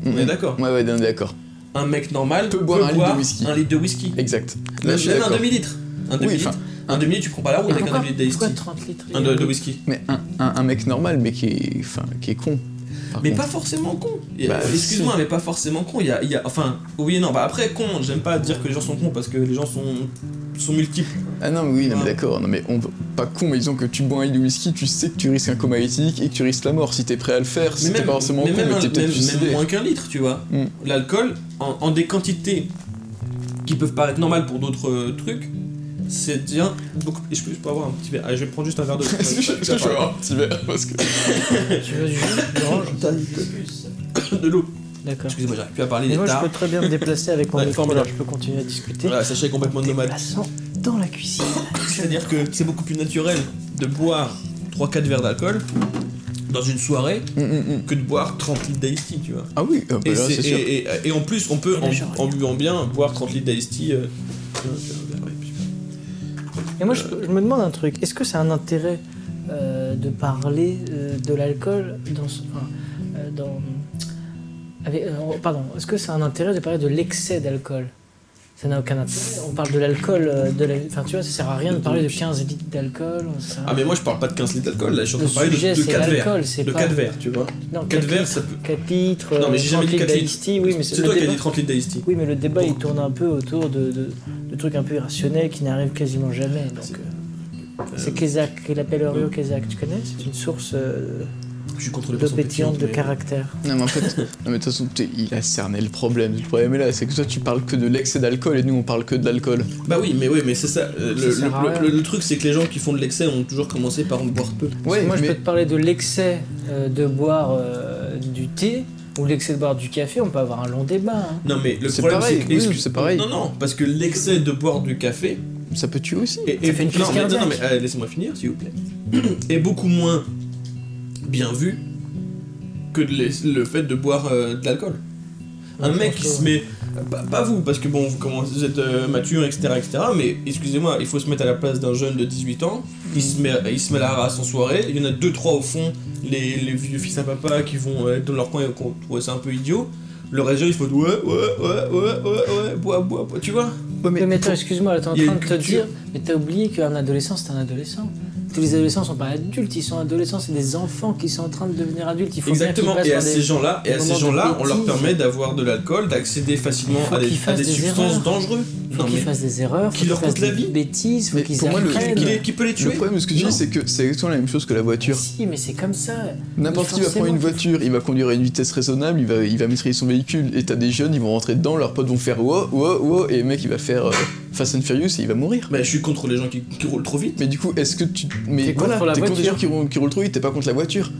Mm, On est mm. d'accord. Ouais, ouais, on est d'accord. Un mec normal Peut boire un litre de whisky. un litre de whisky. Exact. Là, Même, je suis même un d'accord. demi-litre. Un Oui, demi-litre. Un demi-litre, tu prends pas la route Mais avec un pourquoi, demi-litre d'Ice pourquoi Tea. 30 litres Un de, de whisky. Mais un, un, un mec normal, mais qui est, enfin, qui est con. par Mais contre. pas forcément con. Et, Bah, euh, Excuse-moi, mais pas forcément con. Il y a, il y a- enfin, oui et non. Bah après, con, j'aime pas dire que les gens sont cons parce que les gens sont, sont multiples. Ah non, mais oui, non, mais d'accord. Non, mais on pas con, mais disons que tu bois un litre de whisky, tu sais que tu risques un coma éthylique et que tu risques la mort. Si t'es prêt à le faire, si t'es pas forcément con, mais même, mais un- t'es peut-être même- même moins qu'un litre, tu vois. Mm. L'alcool, en, en des quantités qui peuvent paraître normales pour d'autres euh, trucs, c'est bien beaucoup. Et je peux, je peux avoir un petit verre. Allez, je vais prendre juste un verre que je je avoir un petit verre Parce que. Tu veux du jus d'orange de l'eau. D'accord. Excusez-moi, j'arrive plus à parler des moi, je tards. peux très bien me déplacer avec mon micro, alors je peux continuer à discuter. Voilà, sachez complètement nomade. Déplaçant dans la cuisine. C'est-à-dire que c'est beaucoup plus naturel de boire 3-4 verres d'alcool dans une soirée Mm, mm, mm. que de boire 30 litres d'Ice Tea, tu vois. Ah oui, ah bah Et, là, sûr. et, et- et en plus, on peut, en, en buvant bien, boire 30 litres d'Ice Tea. euh, Et moi, je, je me demande un truc. Est-ce que c'est un intérêt euh, de parler euh, de l'alcool dans, ce- enfin, euh, dans avec- euh, pardon. Est-ce que c'est un intérêt de parler de l'excès d'alcool? Ça n'a aucun intérêt. On parle de l'alcool, de la, enfin, tu vois, ça sert à rien de parler de 15 litres d'alcool. ça Ah, mais moi je parle pas de 15 litres d'alcool, là je suis en train de parler de, de c'est 4 verres. De pas- 4 verres, tu vois. Non, 4 4 verres, litres, ça peut. 4 litres, Non, mais j'ai jamais 30 dit litres 4 d'Ice Tea, oui, mais C'est toi qui as débat- dit 30 litres Tea. Oui, mais le débat il tourne un peu autour de, de, de trucs un peu irrationnels qui n'arrivent quasiment jamais. Donc, euh, c'est Kézak, qu'il appelle Orio Kézak, tu connais? C'est une source euh, Je suis contre les d'eau boissons pétillante de mais- caractère. Non, mais en fait, non, mais de toute façon, il a cerné le problème. Le problème est là, c'est que toi, tu parles que de l'excès d'alcool et nous, on parle que de l'alcool. Bah oui, mais oui, mais c'est ça. euh, Ça Le, le- le- le truc, c'est que les gens qui font de l'excès ont toujours commencé par en boire peu. Ouais, Moi, je peux te parler de l'excès euh, de boire euh, du thé ou l'excès de boire du café, on peut avoir un long débat. hein. Non, mais le problème, c'est que. oui, c'est pareil. Non, non, parce que l'excès de boire du café. ça peut tuer aussi. Et, Ça fait une crise non, mais, non, mais euh, laissez-moi finir, s'il vous plaît. est beaucoup moins bien vu que de le fait de boire euh, de l'alcool. Un Ouais, mec qui se met. Pas, pas vous, parce que bon, vous, commencez, vous êtes euh, mature, etc., etc., mais excusez-moi, il faut se mettre à la place d'un jeune de 18 ans, il se met, il se met la race en soirée, il y en a deux, trois au fond, les, les vieux fils à papa qui vont euh, être dans leur coin et qui vont trouver ça un peu idiot. Le reste, il faut ouais, ouais, ouais, ouais, ouais, ouais, bois, bois, bois, tu vois Ouais, Mais, mais attends, excuse-moi, t'es en train de te dire, mais t'as oublié qu'un adolescent, c'est un adolescent. Tous les adolescents sont pas adultes, ils sont adolescents, c'est des enfants qui sont en train de devenir adultes. Il faut bien Exactement, et à ces gens-là, et à ces gens-là, on leur permet d'avoir de l'alcool, d'accéder facilement à des, qu'ils à fassent des des substances erreurs. dangereuses. faut Non qu'ils fassent des erreurs, qui leur qu'ils fassent coûtent la des vie. bêtises, faut qu'ils pour moi, le- apprennent. qui, qui peut les Le tuer problème de ce que tu dis, c'est que c'est exactement la même chose que la voiture. Si, mais c'est comme ça. N'importe qui va prendre une voiture, il va conduire à une vitesse raisonnable, il va, il va maîtriser son véhicule, et t'as des jeunes, ils vont rentrer dedans, leurs potes vont faire wow, wow, wow, et le mec il va faire euh, Fast and Furious et il va mourir. Bah, je suis contre les gens qui, qui roulent trop vite. Mais du coup, est-ce que tu. Mais T'es voilà, contre la t'es contre les gens qui roulent, qui roulent trop vite, t'es pas contre la voiture.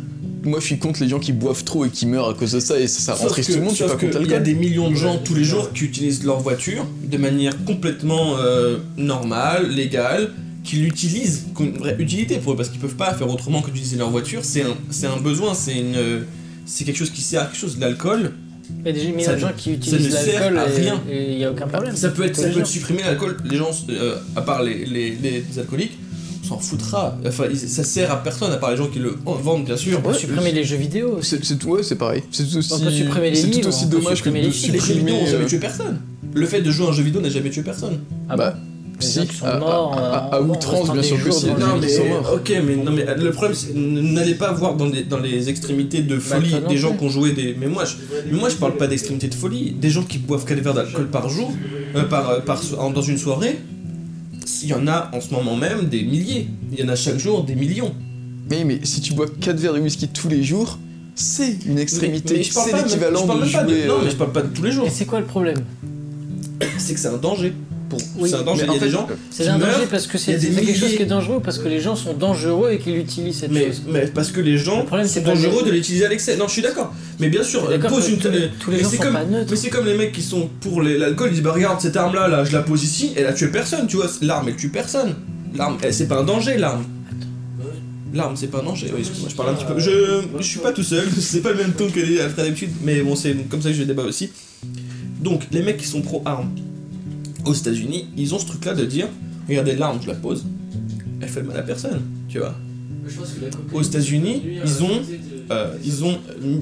Moi je suis contre les gens qui boivent trop et qui meurent à cause de ça, et ça, ça rend Sauf triste que- tout le monde, je suis pas contre Il y a des millions de gens tous les jours qui utilisent leur voiture de manière complètement euh, normale, légale, qui l'utilisent comme une vraie utilité pour eux parce qu'ils peuvent pas faire autrement que d'utiliser leur voiture. C'est un, c'est un besoin, c'est une, c'est quelque chose qui sert à quelque chose. L'alcool, Il y a des millions Ça de gens qui utilisent l'alcool à et- il n'y a aucun problème. ça peut être, ça peut être supprimer l'alcool. Les gens, euh, à part les, les, les alcooliques, on s'en foutra. Enfin, ça sert à personne à part les gens qui le vendent, bien sûr. On peut Ouais, supprimer les jeux vidéo. C'est tout, ouais, c'est pareil. C'est tout aussi, On peut supprimer les c'est tout aussi on peut dommage que supprimer de les films. Les jeux vidéo supprimer. n'ont jamais euh, tué personne. Le fait de jouer à un jeu vidéo n'a jamais tué personne. Ah bah, si, gens qui sont à, morts, à- à- à euh, outrance, bien sûr que si. Non mais ok mais non mais le problème c'est n'allez pas voir dans, des- dans les extrémités de folie non des gens qui ont joué des mais moi je mais moi je parle pas d'extrémité de folie des gens qui boivent 4 verres d'alcool par jour euh, par, euh, par dans une soirée il y en a en ce moment même des milliers il y en a chaque jour des millions Mais, mais si tu bois 4 verres de whisky tous les jours, c'est une extrémité. C'est l'équivalent je parle de pas de- jouer. non mais je parle pas de tous les jours Et c'est quoi le problème? C'est que c'est un danger pour Oui, c'est un danger mais il y a en des fait, gens C'est un danger parce que c'est quelque chose qui est dangereux, parce que les gens sont dangereux et qu'ils utilisent cette mais, chose. mais parce que les gens Le problème, c'est sont dangereux de l'utiliser à l'excès. Non, je suis d'accord. Mais bien sûr, pose une. tous les- tous les mais c'est comme, pas neutres. Mais c'est comme les mecs qui sont pour l'alcool, ils disent bah regarde cette arme là, là, je la pose ici, elle a tué personne, tu vois. L'arme elle tue personne. L'arme, c'est pas un danger l'arme. L'arme, c'est pas. Oui, excuse-moi, je parle un petit peu. Je, je suis pas tout seul, c'est pas le même ton que les d'habitude, mais bon, c'est comme ça que je débat aussi. Donc, les mecs qui sont pro-armes aux États-Unis, ils ont ce truc-là de dire regardez, l'arme, je la pose, elle fait mal à personne, tu vois. Aux États-Unis, ils ont, euh, ils ont euh,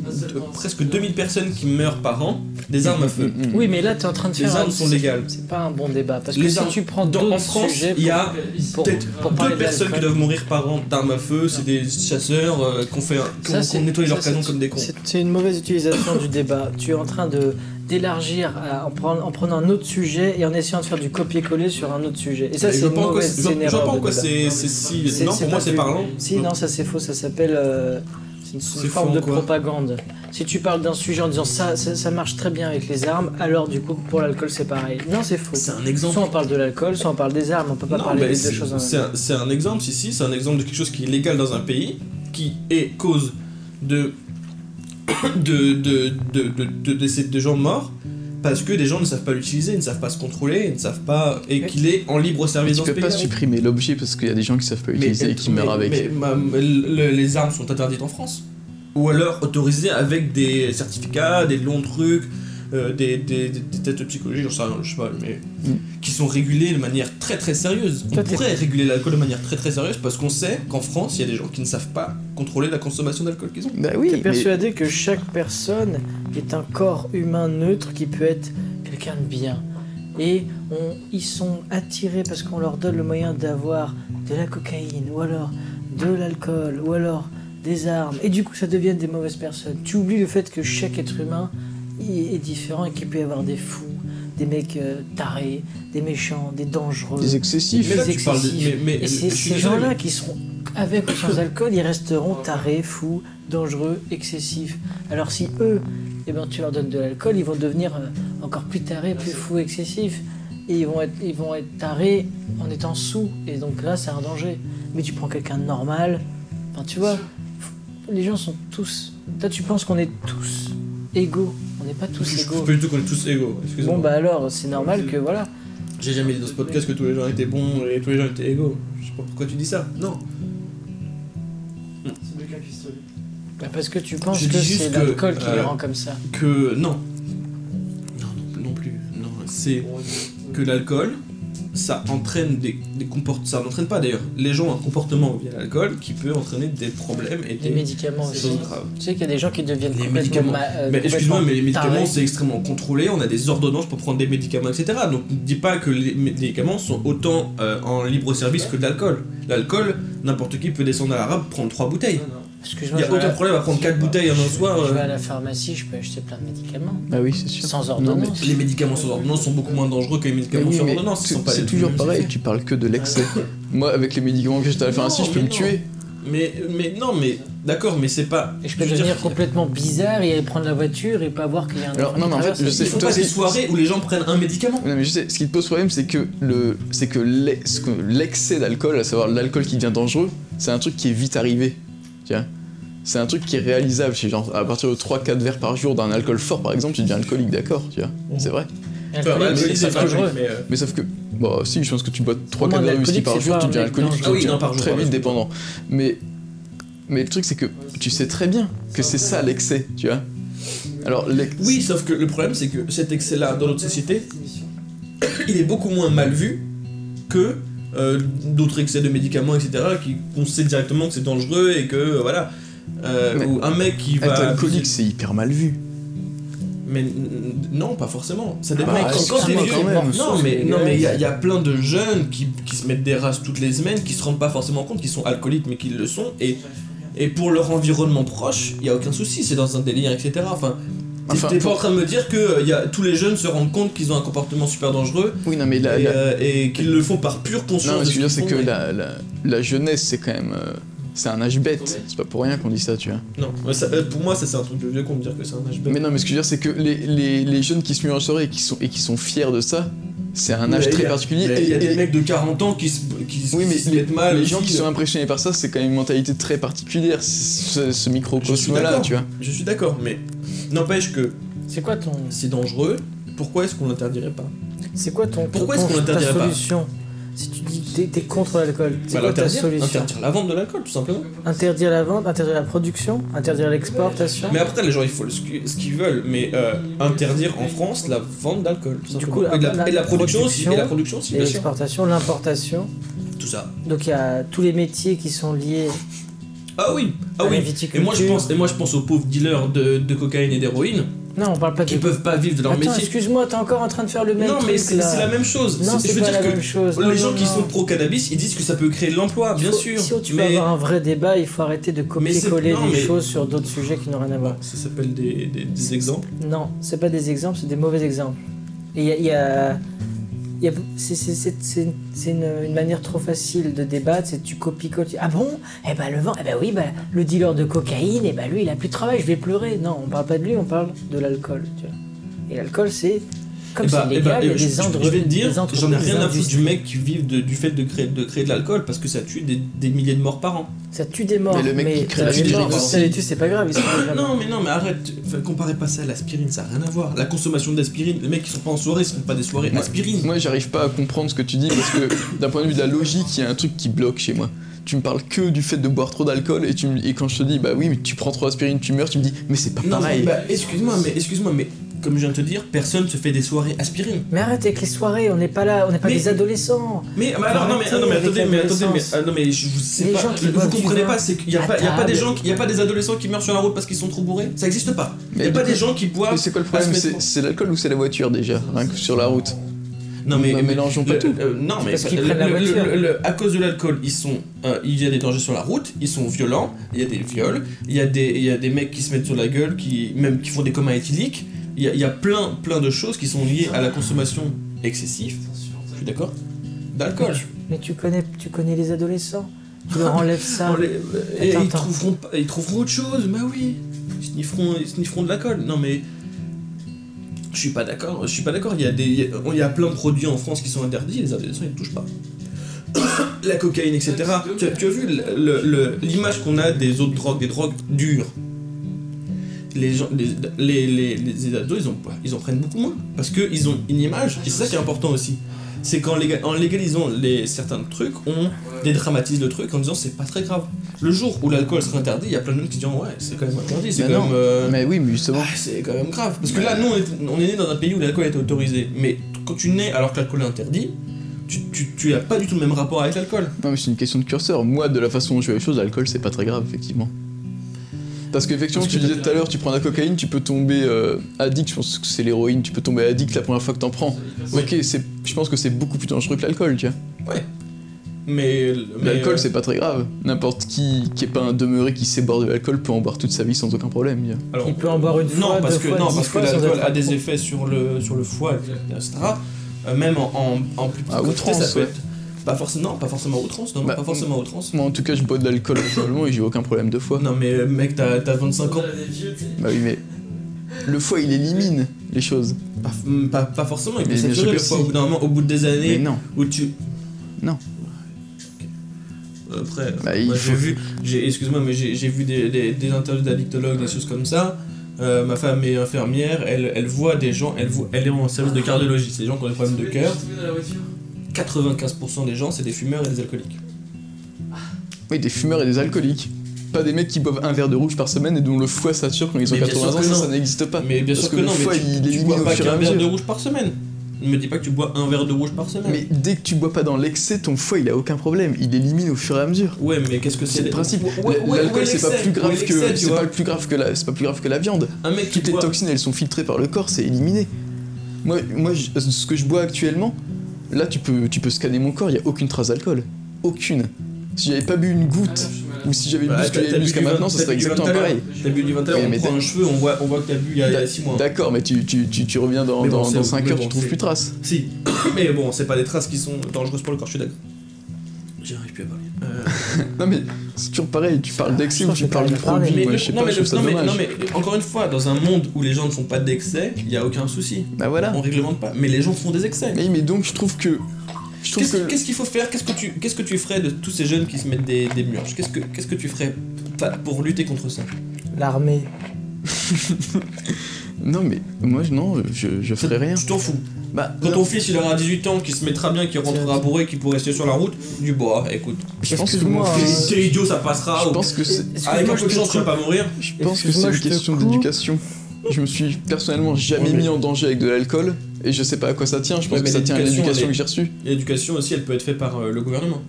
presque 2000 personnes qui meurent par an des armes à feu. Mm, mm. Oui, mais là, tu es en train de Les faire. armes un- sont légales. C'est pas un bon débat. Parce que Les si armes- tu prends Dans- d'autres en France, il y a peut-être deux personnes qui doivent mourir par an d'armes à feu, c'est des chasseurs euh, qui ont fait nettoyé ça, leurs canons comme des cons. c'est- une mauvaise utilisation du débat. Tu es en train de d'élargir à- en, prenant- en prenant un autre sujet et en essayant de faire du copier-coller sur un autre sujet. Et ça, c'est je une quoi mauvaise c'est- je je pas quoi débat. c'est si. Non, pour moi c'est parlant. Si, non, ça c'est faux, ça s'appelle. Euh, c'est une, forme de quoi propagande. Si tu parles d'un sujet en disant ça, ça, ça marche très bien avec les armes, alors du coup pour l'alcool c'est pareil. Non, c'est faux. C'est un exemple. Soit on parle de l'alcool, soit on parle des armes, on peut pas Non, parler des c'est deux choses en même c'est temps. un, c'est un exemple, si, si, c'est un exemple de quelque chose qui est légal dans un pays, qui est cause de de, de, de, de, de décès de gens morts, parce que des gens ne savent pas l'utiliser, ne savent pas se contrôler, ne savent pas. et qu'il est en libre Mais service tu dans ce peux pas supprimer l'objet parce qu'il y a des gens qui savent pas l'utiliser et qui mais- meurent avec. mais- ma- mais le- les armes sont interdites en France. Ou alors autorisées avec des certificats, des longs trucs, euh, des, des, des, des tests sais rien, je sais pas, mais Mm. qui sont régulés de manière très très sérieuse. On Toi, pourrait réguler l'alcool de manière très très sérieuse parce qu'on sait qu'en France, il y a des gens qui ne savent pas contrôler la consommation d'alcool qu'ils ont. Bah oui, T'es mais persuadé que chaque personne est un corps humain neutre qui peut être quelqu'un de bien. Et on, ils sont attirés parce qu'on leur donne le moyen d'avoir de la cocaïne, ou alors de l'alcool, ou alors des armes. Et du coup, ça devient des mauvaises personnes. Tu oublies le fait que chaque être humain est est différent et qu'il peut y avoir des fous, des mecs euh, tarés, des méchants, des dangereux. des excessifs. Mais là, des tu parles de- excessifs. mais- mais et ces gens-là qui seront avec ou sans alcool, ils resteront tarés, fous, dangereux, excessifs. Alors si eux, eh ben, tu leur donnes de l'alcool, ils vont devenir euh, encore plus tarés, plus fous, excessifs. Et ils vont, être, ils vont être tarés en étant sous. Et donc là, c'est un danger. Mais tu prends quelqu'un de normal, enfin, tu vois, les gens sont tous... Toi, tu penses qu'on est tous égaux. On n'est pas tous Je égaux. pas du tout qu'on est tous égaux, excusez-moi. Bon, bah alors, c'est normal que voilà. J'ai jamais dit dans ce podcast que tous les gens étaient bons et tous les gens étaient égaux. Je sais pas pourquoi tu dis ça. Non. Bah, parce que tu penses Je que c'est l'alcool qui les euh, rend comme ça. que non. Non, non, non plus. Non, c'est que l'alcool, ça entraîne des, des comportements. Ça n'entraîne pas d'ailleurs. Les gens ont un comportement via l'alcool qui peut entraîner des problèmes et Les des médicaments aussi. choses graves. Tu sais qu'il y a des gens qui deviennent Les médicaments. ma- euh, Mais excuse-moi, mais les médicaments c'est extrêmement contrôlé. On a des ordonnances pour prendre des médicaments, etc. Donc ne dis pas que les médicaments sont autant euh, en libre service que de l'alcool. L'alcool, n'importe qui peut descendre à l'arabe prendre trois bouteilles. Il n'y a aucun problème à prendre quatre bouteilles en un soir. Je euh. vais à la pharmacie, je peux acheter plein de médicaments. Bah oui, c'est sûr. Sans Non, mais- ordonnance. Les médicaments sans ordonnance sont beaucoup moins dangereux que les médicaments mais ordonnance. C'est toujours pareil, tu parles que de l'excès. Moi, avec les médicaments que j'étais à la pharmacie, je peux me tuer. Mais, mais non, mais d'accord, mais c'est pas. Et je peux devenir dire, complètement bizarre et aller prendre la voiture et pas voir qu'il y a un Alors, non, mais en fait, je Il sais- Il faut toi, pas des soirées où les gens prennent un médicament. Non, mais je sais, ce qui te pose problème, c'est que le, c'est que l'excès d'alcool, à savoir l'alcool qui devient dangereux, c'est un truc qui est vite arrivé. Tu vois C'est un truc qui est réalisable. Genre, à partir de 3-4 verres par jour d'un alcool fort, par exemple, tu deviens alcoolique, d'accord, tu vois C'est vrai. Enfin, dangereux. mais, euh, Mais sauf que, bon, si, je pense que tu bois 3-4 Comment, verres de whisky par jour, tu deviens alcoolique, tu dangereux. Ah deviens jour, très vite dépendant. Mais, mais le truc, c'est que tu sais très bien que c'est ça l'excès, tu vois Alors, Oui, sauf que le problème, c'est que cet excès-là, dans notre société, il est beaucoup moins mal vu que euh, d'autres excès de médicaments, etc., qui, on sait directement que c'est dangereux et que, euh, voilà. Euh, ou un mec qui va. être alcoolique, c'est hyper mal vu. Mais non, pas forcément. Ça dépend. Bah, quand quand vieux. même. Non, mais non, mais il y, y a plein de jeunes qui, qui se mettent des races toutes les semaines, qui se rendent pas forcément compte qu'ils sont alcooliques, mais qu'ils le sont. Et, et pour leur environnement proche, il y a aucun souci. C'est dans un délire, etc. Enfin. T'es- Enfin, T'es pas pour- en train de me dire que euh, y a, tous les jeunes se rendent compte qu'ils ont un comportement super dangereux Oui, non, mais la, et, la- euh, et qu'ils le font par pure conscience. Non, mais de ce que je veux dire, c'est que la, la, la jeunesse, c'est quand même. euh, c'est un âge bête. C'est pas pour rien qu'on dit ça, tu vois. Non, mais ça- pour moi, ça c'est un truc de vieux qu'on me dire que c'est un âge bête. Mais non, mais ce que je veux dire, c'est que les, les, les jeunes qui se soirée et qui sont, et qui sont fiers de ça, c'est un âge Mais très a- particulier. Il y a Et- des et- mecs de 40 ans qui se, qui, oui, mais qui se les, mettent mal. les aussi. gens qui sont impressionnés par ça, c'est quand même une mentalité très particulière, ce, ce Je suis microcosme-là, d'accord. tu vois. Je suis d'accord, mais n'empêche que C'est quoi ton, c'est dangereux. Pourquoi est-ce qu'on l'interdirait pas? C'est quoi ton, Pourquoi est-ce qu'on l'interdirait pas? solution? Si tu dis t'es contre l'alcool. C'est Bah, quoi ta solution interdire la vente de l'alcool, tout simplement. Interdire la vente, interdire la production, interdire l'exportation. Mais après, les gens, ils font ce qu'ils veulent, mais euh, interdire en France la vente d'alcool, tout Du simplement. coup, et, de la, la- et de la la production aussi, et la production aussi, l'exportation, l'importation. Tout ça. Donc il y a tous les métiers qui sont liés Ah oui, ah à la oui. Et moi, je pense, et moi, je pense aux pauvres dealers de, de cocaïne et d'héroïne Non, on parle pas qui de. peuvent pas vivre de leur Attends, métier. excuse-moi, t'es encore en train de faire le même Non, mais truc, c'est la même chose. Non, C'est- c'est je veux pas dire la que même chose. les Non, gens non, qui sont pro-cannabis, ils disent que ça peut créer de l'emploi, bien faut- sûr. Si tu veux avoir un vrai débat, il faut arrêter de copier-coller des mais- choses sur d'autres sujets qui n'ont rien à voir. ça s'appelle des, des- des exemples. Non, c'est pas des exemples, c'est des mauvais exemples. Y a. il y a- c'est- une, manière trop facile de débattre, c'est tu copies-colles. tu- Ah bon? Eh ben le vent, eh ben oui, ben, le dealer de cocaïne, eh ben lui il a plus de travail, je vais pleurer. Non, on parle pas de lui, on parle de l'alcool. Et l'alcool c'est. Comme Eh bah, c'est eh illégal, bah, il y a eh, je, des je- vais te dire, j'en ai rien à foutre du mec qui vit de- du fait de créer de, créer de l'alcool parce que ça tue des, des milliers de morts par an. Ça tue des morts, Mais le mec mais qui crée ça tue des morts, ça les tue, c'est pas grave, ils sont pas graves. Non mais non mais arrête, enfin, comparez pas ça à l'aspirine, ça n'a rien à voir. La consommation d'aspirine, les mecs qui sont pas en soirée, ils font pas des soirées Moi- aspirine. Moi, j'arrive pas à comprendre ce que tu dis parce que d'un point de vue de la logique, il y a un truc qui bloque chez moi. Tu me parles que du fait de boire trop d'alcool et, tu me- et quand je te dis bah oui mais tu prends trop d'aspirine tu meurs tu me dis mais c'est pas non pareil. mais bah, excuse-moi mais excuse-moi mais comme je viens de te dire, personne se fait des soirées aspirine. Mais arrête avec les soirées, on n'est pas là, on n'est pas Mais- des adolescents. Mais bah, alors non mais, non, mais attendez mais attendez mais ah, non mais je vous sais Les pas gens qui vous comprenez pas c'est qu'il a pas il y a pas des gens il y a pas des adolescents qui meurent sur la route parce qu'ils sont trop bourrés, ça existe pas. Il Mais y a pas coup- des gens qui boivent Mais c'est quoi le problème C'est l'alcool ou c'est la voiture déjà rien que sur la route? Non mais Ne mélangeons pas le- tout. euh, non mais parce qu'ils le- prennent la le- voiture. le- le- à cause de l'alcool, ils sont, euh, il y a des dangers sur la route, ils sont violents, il y a des viols, il y a des, il y a des mecs qui se mettent sur la gueule, qui même qui font des comas éthyliques. Il y a, il y a plein, plein de choses qui sont liées à la consommation excessive. Je suis d'accord? D'alcool. Mais tu connais, tu connais les adolescents. Tu leur enlèves ça. Les- et Attends, ils attends. trouveront, ils trouveront autre chose. Bah oui. Ils snifferont, ils snifferont de l'alcool. Non mais. Je suis pas d'accord, je suis pas d'accord. Il y, a des, il y a- il y a plein de produits en France qui sont interdits, les adolescents ils ne touchent pas. La cocaïne, etc. Tu as, tu as vu l'image qu'on a des autres drogues, des drogues dures les, gens, les, les, les, les ados, ils en, ils en prennent beaucoup moins. Parce qu'ils ont une image, et c'est ça qui est important aussi. C'est qu'en léga- en légalisant les, certains trucs, on dédramatise le truc en disant c'est pas très grave. Le jour où l'alcool sera interdit, il y a plein de gens qui diront ouais, c'est quand même interdit, c'est quand non, même. euh, Mais oui mais justement. ah, c'est quand même grave. Parce que là, nous, on est, on est né dans un pays où l'alcool est autorisé. Mais quand tu nais alors que l'alcool est interdit, tu, tu, tu as pas du tout le même rapport avec l'alcool. Non mais c'est une question de curseur. Moi de la façon dont je fais les choses, l'alcool c'est pas très grave effectivement. Parce qu'effectivement, tu que disais tout à l'heure, tu prends de la cocaïne, tu peux tomber euh, addict, je pense que c'est l'héroïne, tu peux tomber addict la première fois que t'en prends. Ok, c'est, je pense que c'est beaucoup plus dangereux que l'alcool, tu vois. Mais. mais, L'alcool euh, c'est pas très grave. N'importe qui qui est pas un demeuré qui sait boire de l'alcool peut en boire toute sa vie sans aucun problème. tu vois. alors, Il peut en boire une fois, Non, parce deux que, fois, non, dix parce que fois l'alcool a des effets sur le, sur le foie, etc. Euh, même en, en, en plus petite À quantité, outrance, ça peut ouais. être. Pas forcément, non, pas forcément outrance, non, Bah, pas forcément outrance. Moi en tout cas, je bois de l'alcool actuellement et j'ai aucun problème de foie. Non, mais euh, mec, t'as t'as 25 ans. Bah oui, mais le foie il élimine les choses. Pas, mm, pas, pas forcément, il peut saturer le foie si. au bout d'un moment, au bout de des années. Mais non. Où tu. Non. Ok. Après, Bah, moi, j'ai vu, j'ai, excuse-moi, mais j'ai, j'ai vu des, des, des interviews d'addictologues, des choses comme ça. Euh, ma femme est infirmière, elle, elle voit des gens, elle, voit, elle est en service de cardiologie, c'est des gens qui ont des problèmes de cœur. 95% des gens, c'est des fumeurs et des alcooliques. Oui, des fumeurs et des alcooliques. Pas des mecs qui boivent un verre de rouge par semaine et dont le foie sature quand ils ont Mais bien 80 sûr ans, ça, non. ça n'existe pas. Mais bien Parce sûr que que, le non, foie, mais tu, il tu bois pas qu'un verre de rouge par semaine. Ne me dis pas que tu bois un verre de rouge par semaine. Mais dès que tu bois pas dans l'excès, ton foie il a aucun problème, il élimine au fur et à mesure. Ouais, mais qu'est-ce que c'est C'est le principe. Ouais, ouais, ouais, L'alcool c'est pas plus grave que c'est pas plus grave que la c'est pas plus grave que la viande. Un mec qui Toutes les boit- toxines elles sont filtrées par le corps, c'est éliminé. Moi moi je- ce que je bois actuellement, là tu peux tu peux scanner mon corps, il y a aucune trace d'alcool, aucune. Si j'avais pas bu une goutte ou si j'avais bu Bah, ce que j'avais bu jusqu'à maintenant, ça serait exactement pareil. T'as bu du 21, Oui, on mais prend un cheveu, on voit, on voit que t'as bu il y a 6 mois. D'accord, mais tu, tu, tu, tu reviens dans, dans, c'est- dans 5 mais heures, bon, tu trouves plus de traces. Si, mais bon, c'est pas des traces qui sont dangereuses pour le corps, je suis d'accord. J'y arrive plus à parler. Euh, Non mais c'est toujours pareil, tu parles d'excès Je ou tu parles parlé. produit, mais, je sais non, pas, mais je ça non, mais- non, mais encore une fois, dans un monde où les gens ne font pas d'excès, il y a aucun souci. Bah voilà. On réglemente pas. Mais les gens font des excès. Mais, mais donc je trouve que... Je trouve Qu'est-ce que... qu'est-ce qu'il faut faire? Qu'est-ce que tu qu'est-ce que tu ferais de tous ces jeunes qui se mettent des, des murges Qu'est-ce que qu'est-ce que tu ferais pour lutter contre ça? L'armée. Non mais moi je- non, je, je ferais rien. Tu t'en fous. Bah, Quand ton fils il aura 18 ans, qui se mettra bien, qui rentrera bourré, qui pourrait rester sur la route, du bois, écoute. je pense que mon Excuse-moi, fils. T'es idiot, ça passera. Je ou- pense que c'est. Avec un peu de chance, tu vas pas mourir. Je pense que c'est une question d'éducation. Je me suis personnellement jamais mis en danger avec de l'alcool et je sais pas à quoi ça tient. Je pense que mais ça tient à l'éducation, que j'ai reçue. L'éducation aussi, elle peut être faite par euh, le gouvernement.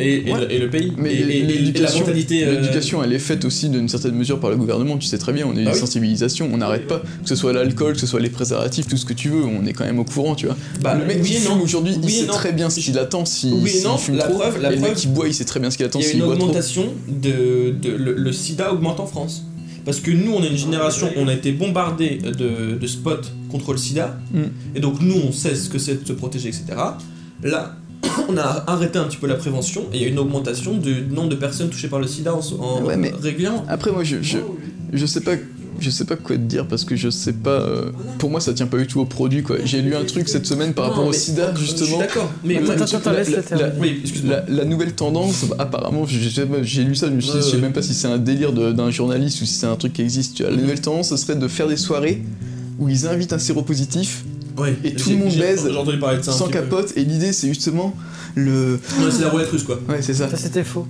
Et, et Ouais. le, et le pays. Mais et, et- et- et la l'éducation, mentalité. euh, l'éducation, elle est faite aussi d'une certaine mesure par le gouvernement. Tu sais très bien, on est Ah une oui. sensibilisation, on n'arrête pas. Que ce soit l'alcool, que ce soit les préservatifs, tout ce que tu veux, on est quand même au courant, tu vois. bah, le mec oui qui fume aujourd'hui, il Oui sait non. très bien ce qu'il attend si, Oui et s'il non, fume la trop. preuve- la et le mec preuve- qui boit, il sait très bien ce qu'il attend Il y a s'il une boit trop. augmentation de, de- le, le sida augmente en France. Parce que nous, on est une génération, on a été bombardé de, de spots contre le sida. Mm. Et donc, nous, on sait ce que c'est de se protéger, etc. Là, on a arrêté un petit peu la prévention et il y a une augmentation du nombre de personnes touchées par le sida en, en- Ouais, mais- régulièrement. Après, moi, je, je, je sais pas. Je sais pas quoi te dire parce que je sais pas. euh, pour moi, ça tient pas du tout au produit quoi. J'ai lu un truc cette semaine par Non, rapport au sida justement. d'accord. Mais Attends, Attends, la- laisse la- oui, nouvelle tendance, apparemment, j'ai- lu ça, je me suis dit, Ouais, je sais même pas si c'est un délire de- d'un journaliste ou si c'est un truc qui existe. Tu vois. La nouvelle tendance, ce serait de faire des soirées où ils invitent un séropositif Ouais, Et tout le monde baise parler de ça. sans capote, et l'idée c'est justement le. Ouais, c'est la roulette russe quoi. Ouais, c'est ça. Ça, c'était faux.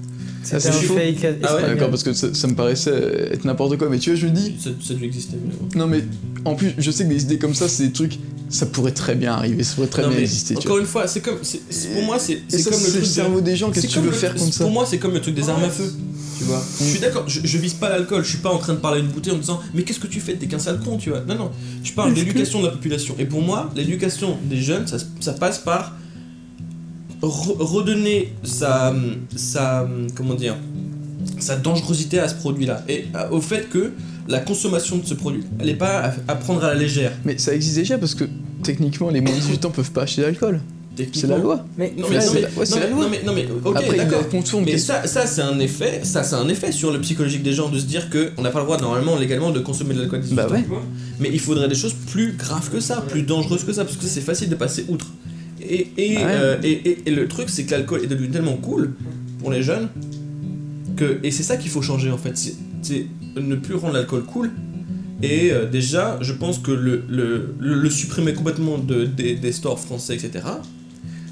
Ah, c'est un fake Ah ouais. D'accord, parce que ça, ça me paraissait être n'importe quoi, mais tu vois, je me dis, Ça, ça a dû exister. mais non mais en plus, je sais que des idées comme ça, c'est des trucs, ça pourrait très bien arriver, ça pourrait très Non, bien exister, tu Encore vois. une fois, c'est comme. Pour moi, c'est comme le c'est truc le de- cerveau des gens, qu'est-ce que tu veux le- faire comme ça Pour moi, c'est comme le truc des armes à feu. Tu vois. Je suis d'accord, je, je vise pas l'alcool, je suis pas en train de parler d'une bouteille en me disant mais qu'est-ce que tu fais T'es qu'un sale con, tu vois. Non, non, je parle d'éducation de la population. Et pour moi, l'éducation des jeunes, ça, ça passe par re- redonner sa, sa. Comment dire Sa dangerosité à ce produit-là. Et à- au fait que la consommation de ce produit, elle est pas à, à prendre à la légère. Mais ça existe déjà parce que techniquement, les moins de 18 ans peuvent pas acheter d'alcool. C'est la loi. Mais Non Mais mais, c'est non, mais, la- ouais, c'est non, la mais- loi. non, mais, non, mais, ok, d'accord. Mais ça, ça c'est un effet, ça c'est un effet sur le psychologique des gens de se dire que on n'a pas le droit normalement légalement de consommer de l'alcool. à 18 Bah ouais. Mais il faudrait des choses plus graves que ça, plus dangereuses que ça, parce que c'est facile de passer outre. Et, et, Ouais. euh, et, et- et le truc c'est que l'alcool est devenu tellement cool pour les jeunes que et c'est ça qu'il faut changer en fait, c'est- ne plus rendre l'alcool cool. Et euh, déjà, je pense que le, le, le, le supprimer complètement de, des, des stores français, etc.,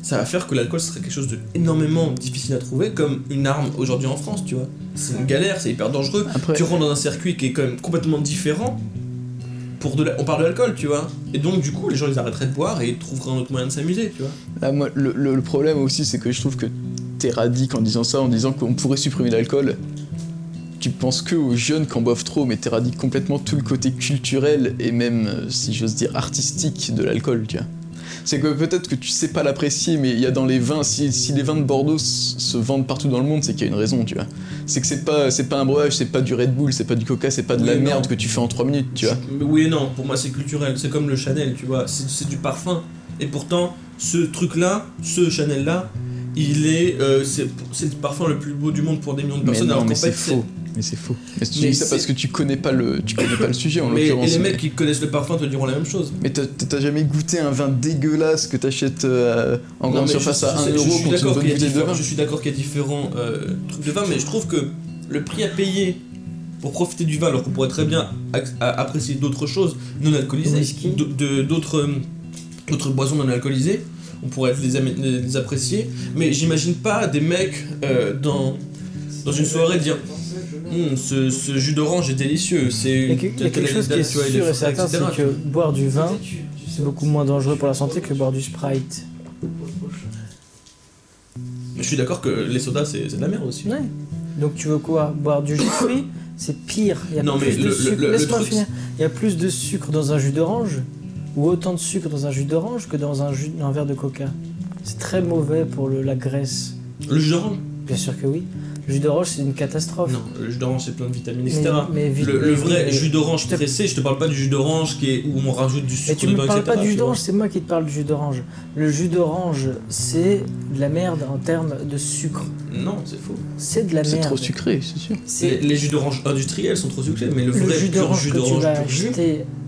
ça va faire que l'alcool serait quelque chose de énormément difficile à trouver, comme une arme aujourd'hui en France, tu vois. C'est une galère, c'est hyper dangereux. Après, Tu rentres dans un circuit qui est quand même complètement différent. On parle de l'alcool, tu vois. Et donc, du coup, les gens ils arrêteraient de boire et ils trouveraient un autre moyen de s'amuser, tu vois. là, moi, le, problème aussi, c'est que je trouve que t'es radique en disant ça, en disant qu'on pourrait supprimer l'alcool. Tu penses que aux jeunes qui en boivent trop, mais t'éradiques complètement tout le côté culturel et même, euh, si j'ose dire, artistique de l'alcool, tu vois. C'est que peut-être que tu sais pas l'apprécier, mais il y a dans les vins, si, si les vins de Bordeaux se vendent partout dans le monde, c'est qu'il y a une raison, tu vois. C'est que c'est pas, c'est pas un breuvage, c'est pas du Red Bull, c'est pas du Coca, c'est pas de la non. merde que tu fais en 3 minutes, tu vois. Oui et non, pour moi c'est culturel, c'est comme le Chanel, tu vois, c'est c'est du parfum. Et pourtant, ce truc-là, ce Chanel-là, il est, euh, c'est c'est le parfum le plus beau du monde pour des millions de Mais personnes. non, alors mais c'est faux. Mais c'est faux. Mais tu Mais dis ça c'est- parce que tu connais pas le, tu connais pas le sujet en Mais et l'occurrence. les mecs qui connaissent le parfum te diront la même chose. Mais t'as- jamais goûté un vin dégueulasse que t'achètes euh, en Non, grande surface je- à je 1 sais- je euro suis contre une d'accord bonne qu'il y a bouteille de différents- vin? Je suis d'accord qu'il y a différents euh, trucs de vin, mais je trouve que le prix à payer pour profiter du vin, alors qu'on pourrait très bien apprécier d'autres choses non alcoolisées, d'autres euh, d'autres boissons non alcoolisées, on pourrait les, apprécier, mais j'imagine pas des mecs euh, dans, dans une soirée dire Hum, ce, ce jus d'orange est délicieux, c'est une il y a quelque chose qui est sûr et certain, c'est que boire du vin, c'est beaucoup moins dangereux pour la santé que boire du Sprite. Mais je suis d'accord que les sodas c'est de la merde aussi. Ouais. Donc tu veux quoi? Boire du jus de fruits? C'est pire. Il y a Non, plus mais de le- sucre. le- le Laisse-moi truc, finir. Il y a plus de sucre dans un jus d'orange ou autant de sucre dans un jus d'orange que dans un, jus, un verre de coca. C'est très mauvais pour la graisse. Le jus d'orange? Bien sûr que oui. Le jus d'orange, c'est une catastrophe. Non, le jus d'orange c'est plein de vitamines, etc. mais le, vrai mais- jus d'orange je te- pressé, je te parle pas du jus d'orange qui est où on rajoute du sucre Mais tu me parles etc., pas du jus d'orange, c'est moi qui te parle du jus d'orange. Le jus d'orange, c'est de la merde en termes de sucre. Non, c'est faux. C'est de la C'est merde. trop sucré, c'est sûr. Les, C'est les jus d'orange industriels sont trop sucrés, mais le le vrai jus d'orange jus que tu d'orange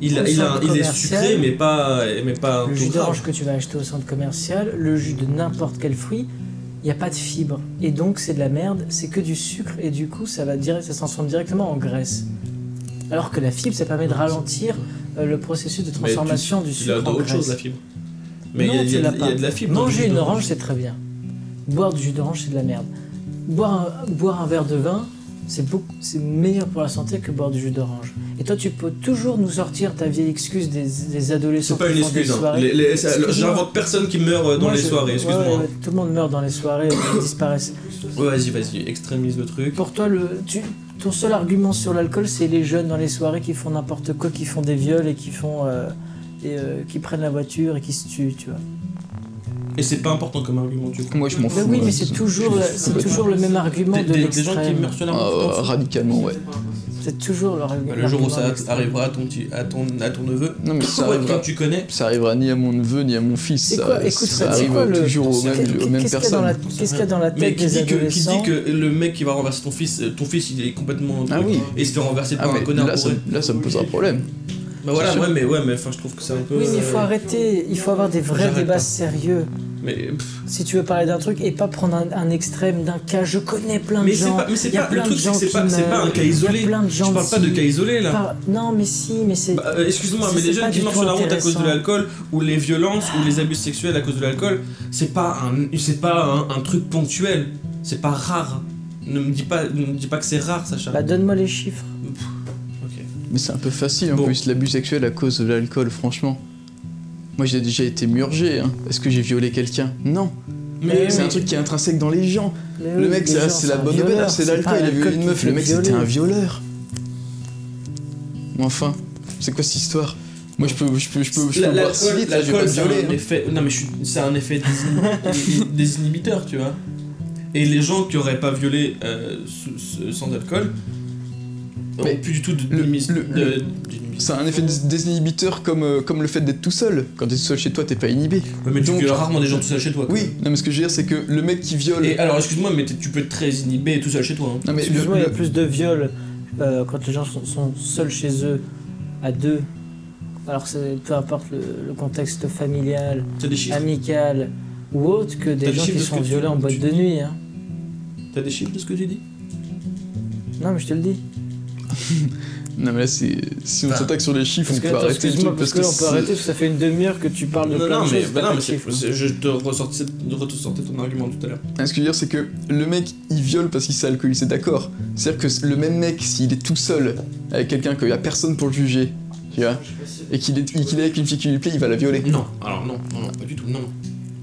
il, a- au il, a- il est sucré, mais pas, mais pas un Le tout jus d'orange que tu vas acheter au centre commercial, le jus de n'importe quel fruit, il n'y a pas de fibres. Et donc c'est de la merde, c'est que du sucre et du coup ça va direct, ça se transforme directement en graisse. Alors que la fibre, ça permet de ralentir euh, le processus de tu- transformation du sucre dans en autre chose, graisse. la fibre. Mais il y a- Non, il y, a de- il y a la fibre. Manger une orange, c'est très bien. Boire du jus d'orange, c'est de la merde. Boire un, boire un verre de vin, c'est meilleur pour la santé que boire du jus d'orange. Et toi, tu peux toujours nous sortir ta vieille excuse des, des adolescents C'est pas qui une font des excuse. hein. J'invente personne qui meurt euh, dans Moi, les soirées, ouais, excuse-moi. ouais, tout le monde meurt dans les soirées, ils disparaissent. Ouais, vas-y, vas-y, extrémise le truc. Pour toi, le, tu, ton seul argument sur l'alcool, c'est les jeunes dans les soirées qui font n'importe quoi, qui font des viols et qui font euh, et euh, qui prennent la voiture et qui se tuent, tu vois. Et c'est pas important comme argument du coup. Moi, je m'en Mais fous. oui, mais c'est toujours, le- c'est toujours le même argument de des- des gens qui meurent sur la Ah, euh, radicalement, ouais. C'est toujours le, Bah, le jour où ça arrivera à ton, à ton, à ton neveu, Non, mais ça arrivera, quand tu connais, ça arrivera ni à mon neveu ni à mon fils. C'est Ça, Écoute, ça arrive toujours aux mêmes, Qu'est- aux mêmes Qu'est-ce qu'il y a dans la- personnes. Qu'est-ce qu'il y a dans la mais tête qui des dit, que, qui adolescents dit que le mec qui va renverser ton fils, euh, ton fils il est complètement. Ah oui. Et il se fait renverser Ah, par un connard là, ça, bourré. là, ça me pose un problème. Bah voilà, ouais, mais ouais, mais enfin, je trouve que c'est un peu. Oui, mais il faut euh, arrêter, il faut avoir des vrais débats pas. sérieux. Mais, pff, Si tu veux parler d'un truc et pas prendre un, un extrême d'un cas, je connais plein de mais c'est gens. pas, mais c'est il y a pas le plein truc, de c'est pas, pas un meurent, cas isolé. plein de Je gens parle pas de cas isolé là. Par- Non, mais si, mais c'est. Bah, euh, Excuse-moi, mais les jeunes qui meurent sur la route à cause de l'alcool ou les violences ou les abus sexuels à cause de l'alcool, c'est pas un, c'est pas un, un truc ponctuel, c'est pas rare. Ne me dis pas, ne me dis pas que c'est rare, Sacha. Bah, donne-moi les chiffres. Ok. Mais c'est un peu facile en Bon. plus, l'abus sexuel à cause de l'alcool, franchement. Moi, j'ai déjà été murgé. Hein. Est-ce que j'ai violé quelqu'un? Non. Mais C'est oui. un truc qui est intrinsèque dans les gens. Mais Le oui, mec, c'est gens, c'est la bonne aubaine, c'est l'alcool. Il a violé une meuf, le mec, c'était un violeur. Enfin, c'est quoi cette histoire? Moi, je peux, je peux, je peux, je peux boire si vite, là, je vais pas violer. un hein. effet. Non, mais je suis- c'est un effet désin- désinhibiteur, tu vois. Et les gens qui auraient pas violé euh, sans alcool Mais plus du tout de. le- de- le- de- le- d'inhibition. C'est un effet dés- désinhibiteur comme, euh, comme le fait d'être tout seul. Quand t'es tout seul chez toi, t'es pas inhibé. Ouais, mais tu Donc- violes rarement des gens tout seul chez toi. quoi. Oui, non, mais ce que je veux dire, c'est que le mec qui viole. Et alors, excuse-moi, mais tu peux être très inhibé tout seul chez toi. hein. Non, mais le- Excuse-moi, il y a plus de viols euh, quand les gens sont, sont seuls chez eux, à deux. Alors, c'est- peu importe le, le contexte familial, amical ou autre, que des gens qui sont tu- violés en boîte tu de dis nuit. Hein. T'as des chiffres de ce que tu dis? Non, mais je te le dis. Non, mais là, c'est. Si on s'attaque sur les chiffres, Parce on peut arrêter le truc parce que là, on peut arrêter, parce que ça fait une demi-heure que tu parles de Non, plein non, de mais, choses. bah non, mais je te ressortais, ton argument tout à l'heure. Ah, Ce que je veux dire, c'est que le mec, il viole parce qu'il s'est alcoolisé, d'accord. C'est-à-dire que le même mec, s'il est tout seul avec quelqu'un qu'il n'y a personne pour le juger, tu vois, et qu'il est, qu'il est avec une fille qui lui plaît, il va la violer. Non, alors non, non, non, pas du tout, non.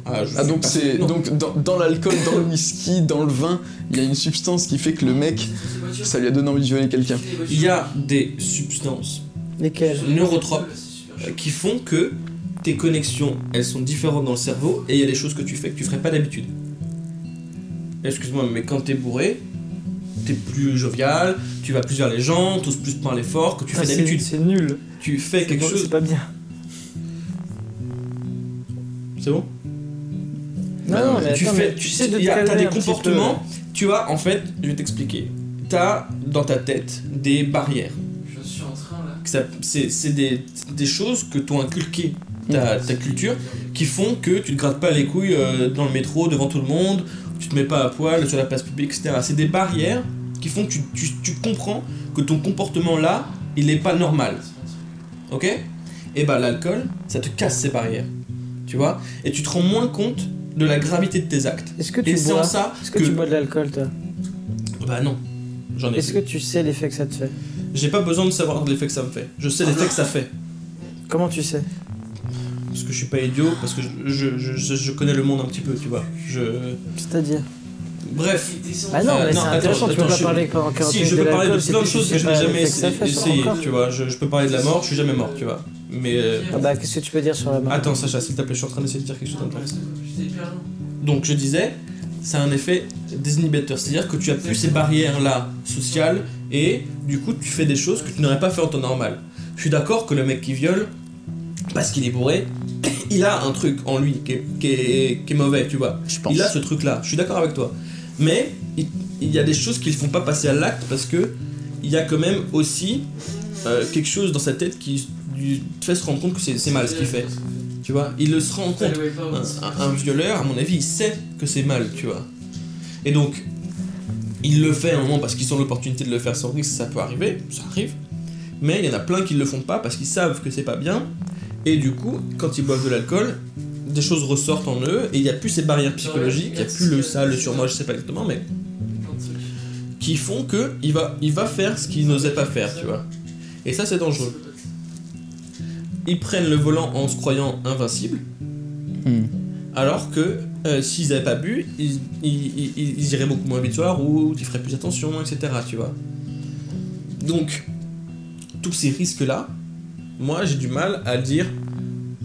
Ah, Ah, donc pas- c'est donc dans, dans l'alcool, dans le whisky, dans le vin, il y a une substance qui fait que le mec, ça lui a donné envie de violer quelqu'un. Il y a des substances Lesquels neurotropes euh, qui font que tes connexions, elles sont différentes dans le cerveau et il y a des choses que tu fais que tu ferais pas d'habitude. Excuse-moi, mais quand t'es bourré, t'es plus jovial, tu vas plus vers les gens, t'oses plus parler fort que tu Ah, fais d'habitude. C'est nul. Tu fais quelque bon, chose. C'est pas bien. C'est bon? Non, Bah, non, mais tu attends, fais, mais tu sais de il te y a- t'as calmer des comportements. Tu vois, en fait, je vais t'expliquer. T'as dans ta tête des barrières. Je suis en train là. C'est c'est des, des choses que t'ont inculqué ta, ta culture qui font que tu te grattes pas les couilles euh, dans le métro devant tout le monde, tu te mets pas à poil sur la place publique, etc. C'est des barrières qui font que tu, tu, tu comprends que ton comportement là, il est pas normal. Ok? Et bah l'alcool, ça te casse ces barrières. Tu vois? Et tu te rends moins compte de la gravité de tes actes. Est-ce que tu Et bois ça Est-ce que, que... tu bois de l'alcool, toi Bah non. J'en ai Est-ce que tu sais l'effet que ça te fait J'ai pas besoin de savoir l'effet que ça me fait. Je sais l'effet que ça fait. Comment tu sais Parce que je suis pas idiot, parce que je, je, je, connais le monde un petit peu, tu vois. Je... C'est-à-dire Bref. Ah non, Euh, mais non, c'est attends, intéressant, tu peux attends, pas je- parler pendant 40 Si, je peux parler de plein de choses que je n'ai jamais essayé, tu vois. Je, je peux parler de la mort, je suis jamais mort, tu vois. Mais. euh, Ah bah, qu'est-ce que tu peux dire sur la mort Attends, Sacha, s'il te plaît, je suis en train d'essayer de dire quelque chose d'intéressant. Donc, je disais, c'est un effet désinhibiteur. C'est-à-dire que tu as plus ces barrières-là sociales et du coup, tu fais des choses que tu n'aurais pas fait en temps normal. Je suis d'accord que le mec qui viole, parce qu'il est bourré, il a un truc en lui qui est, qui est- qui est mauvais, tu vois. Je pense. Il a ce truc-là, je suis d'accord avec toi. Mais il, il y a des choses qui ne font pas passer à l'acte parce que il y a quand même aussi euh, quelque chose dans sa tête qui lui fait se rendre compte que c'est mal ce qu'il fait. Tu vois, il le se rend compte. Un, un- un violeur, à mon avis, il sait que c'est mal, tu vois. Et donc, il le fait à un moment parce qu'ils ont l'opportunité de le faire sans risque, ça peut arriver, ça arrive. Mais il y en a plein qui le font pas parce qu'ils savent que c'est pas bien. Et du coup, quand ils boivent de l'alcool, des choses ressortent en eux et il n'y a plus ces barrières psychologiques, il n'y a plus le ça, le surmoi, je sais pas exactement, mais qui font que il va, il va faire ce qu'il n'osait pas faire, tu vois. Et ça, c'est dangereux. Ils prennent le volant en se croyant invincibles, Hmm. alors que euh, s'ils n'avaient pas bu, ils, ils, ils- ils iraient beaucoup moins vite sur la route, ils feraient plus attention, etc. Tu vois. Donc, tous ces risques-là, moi j'ai du mal à dire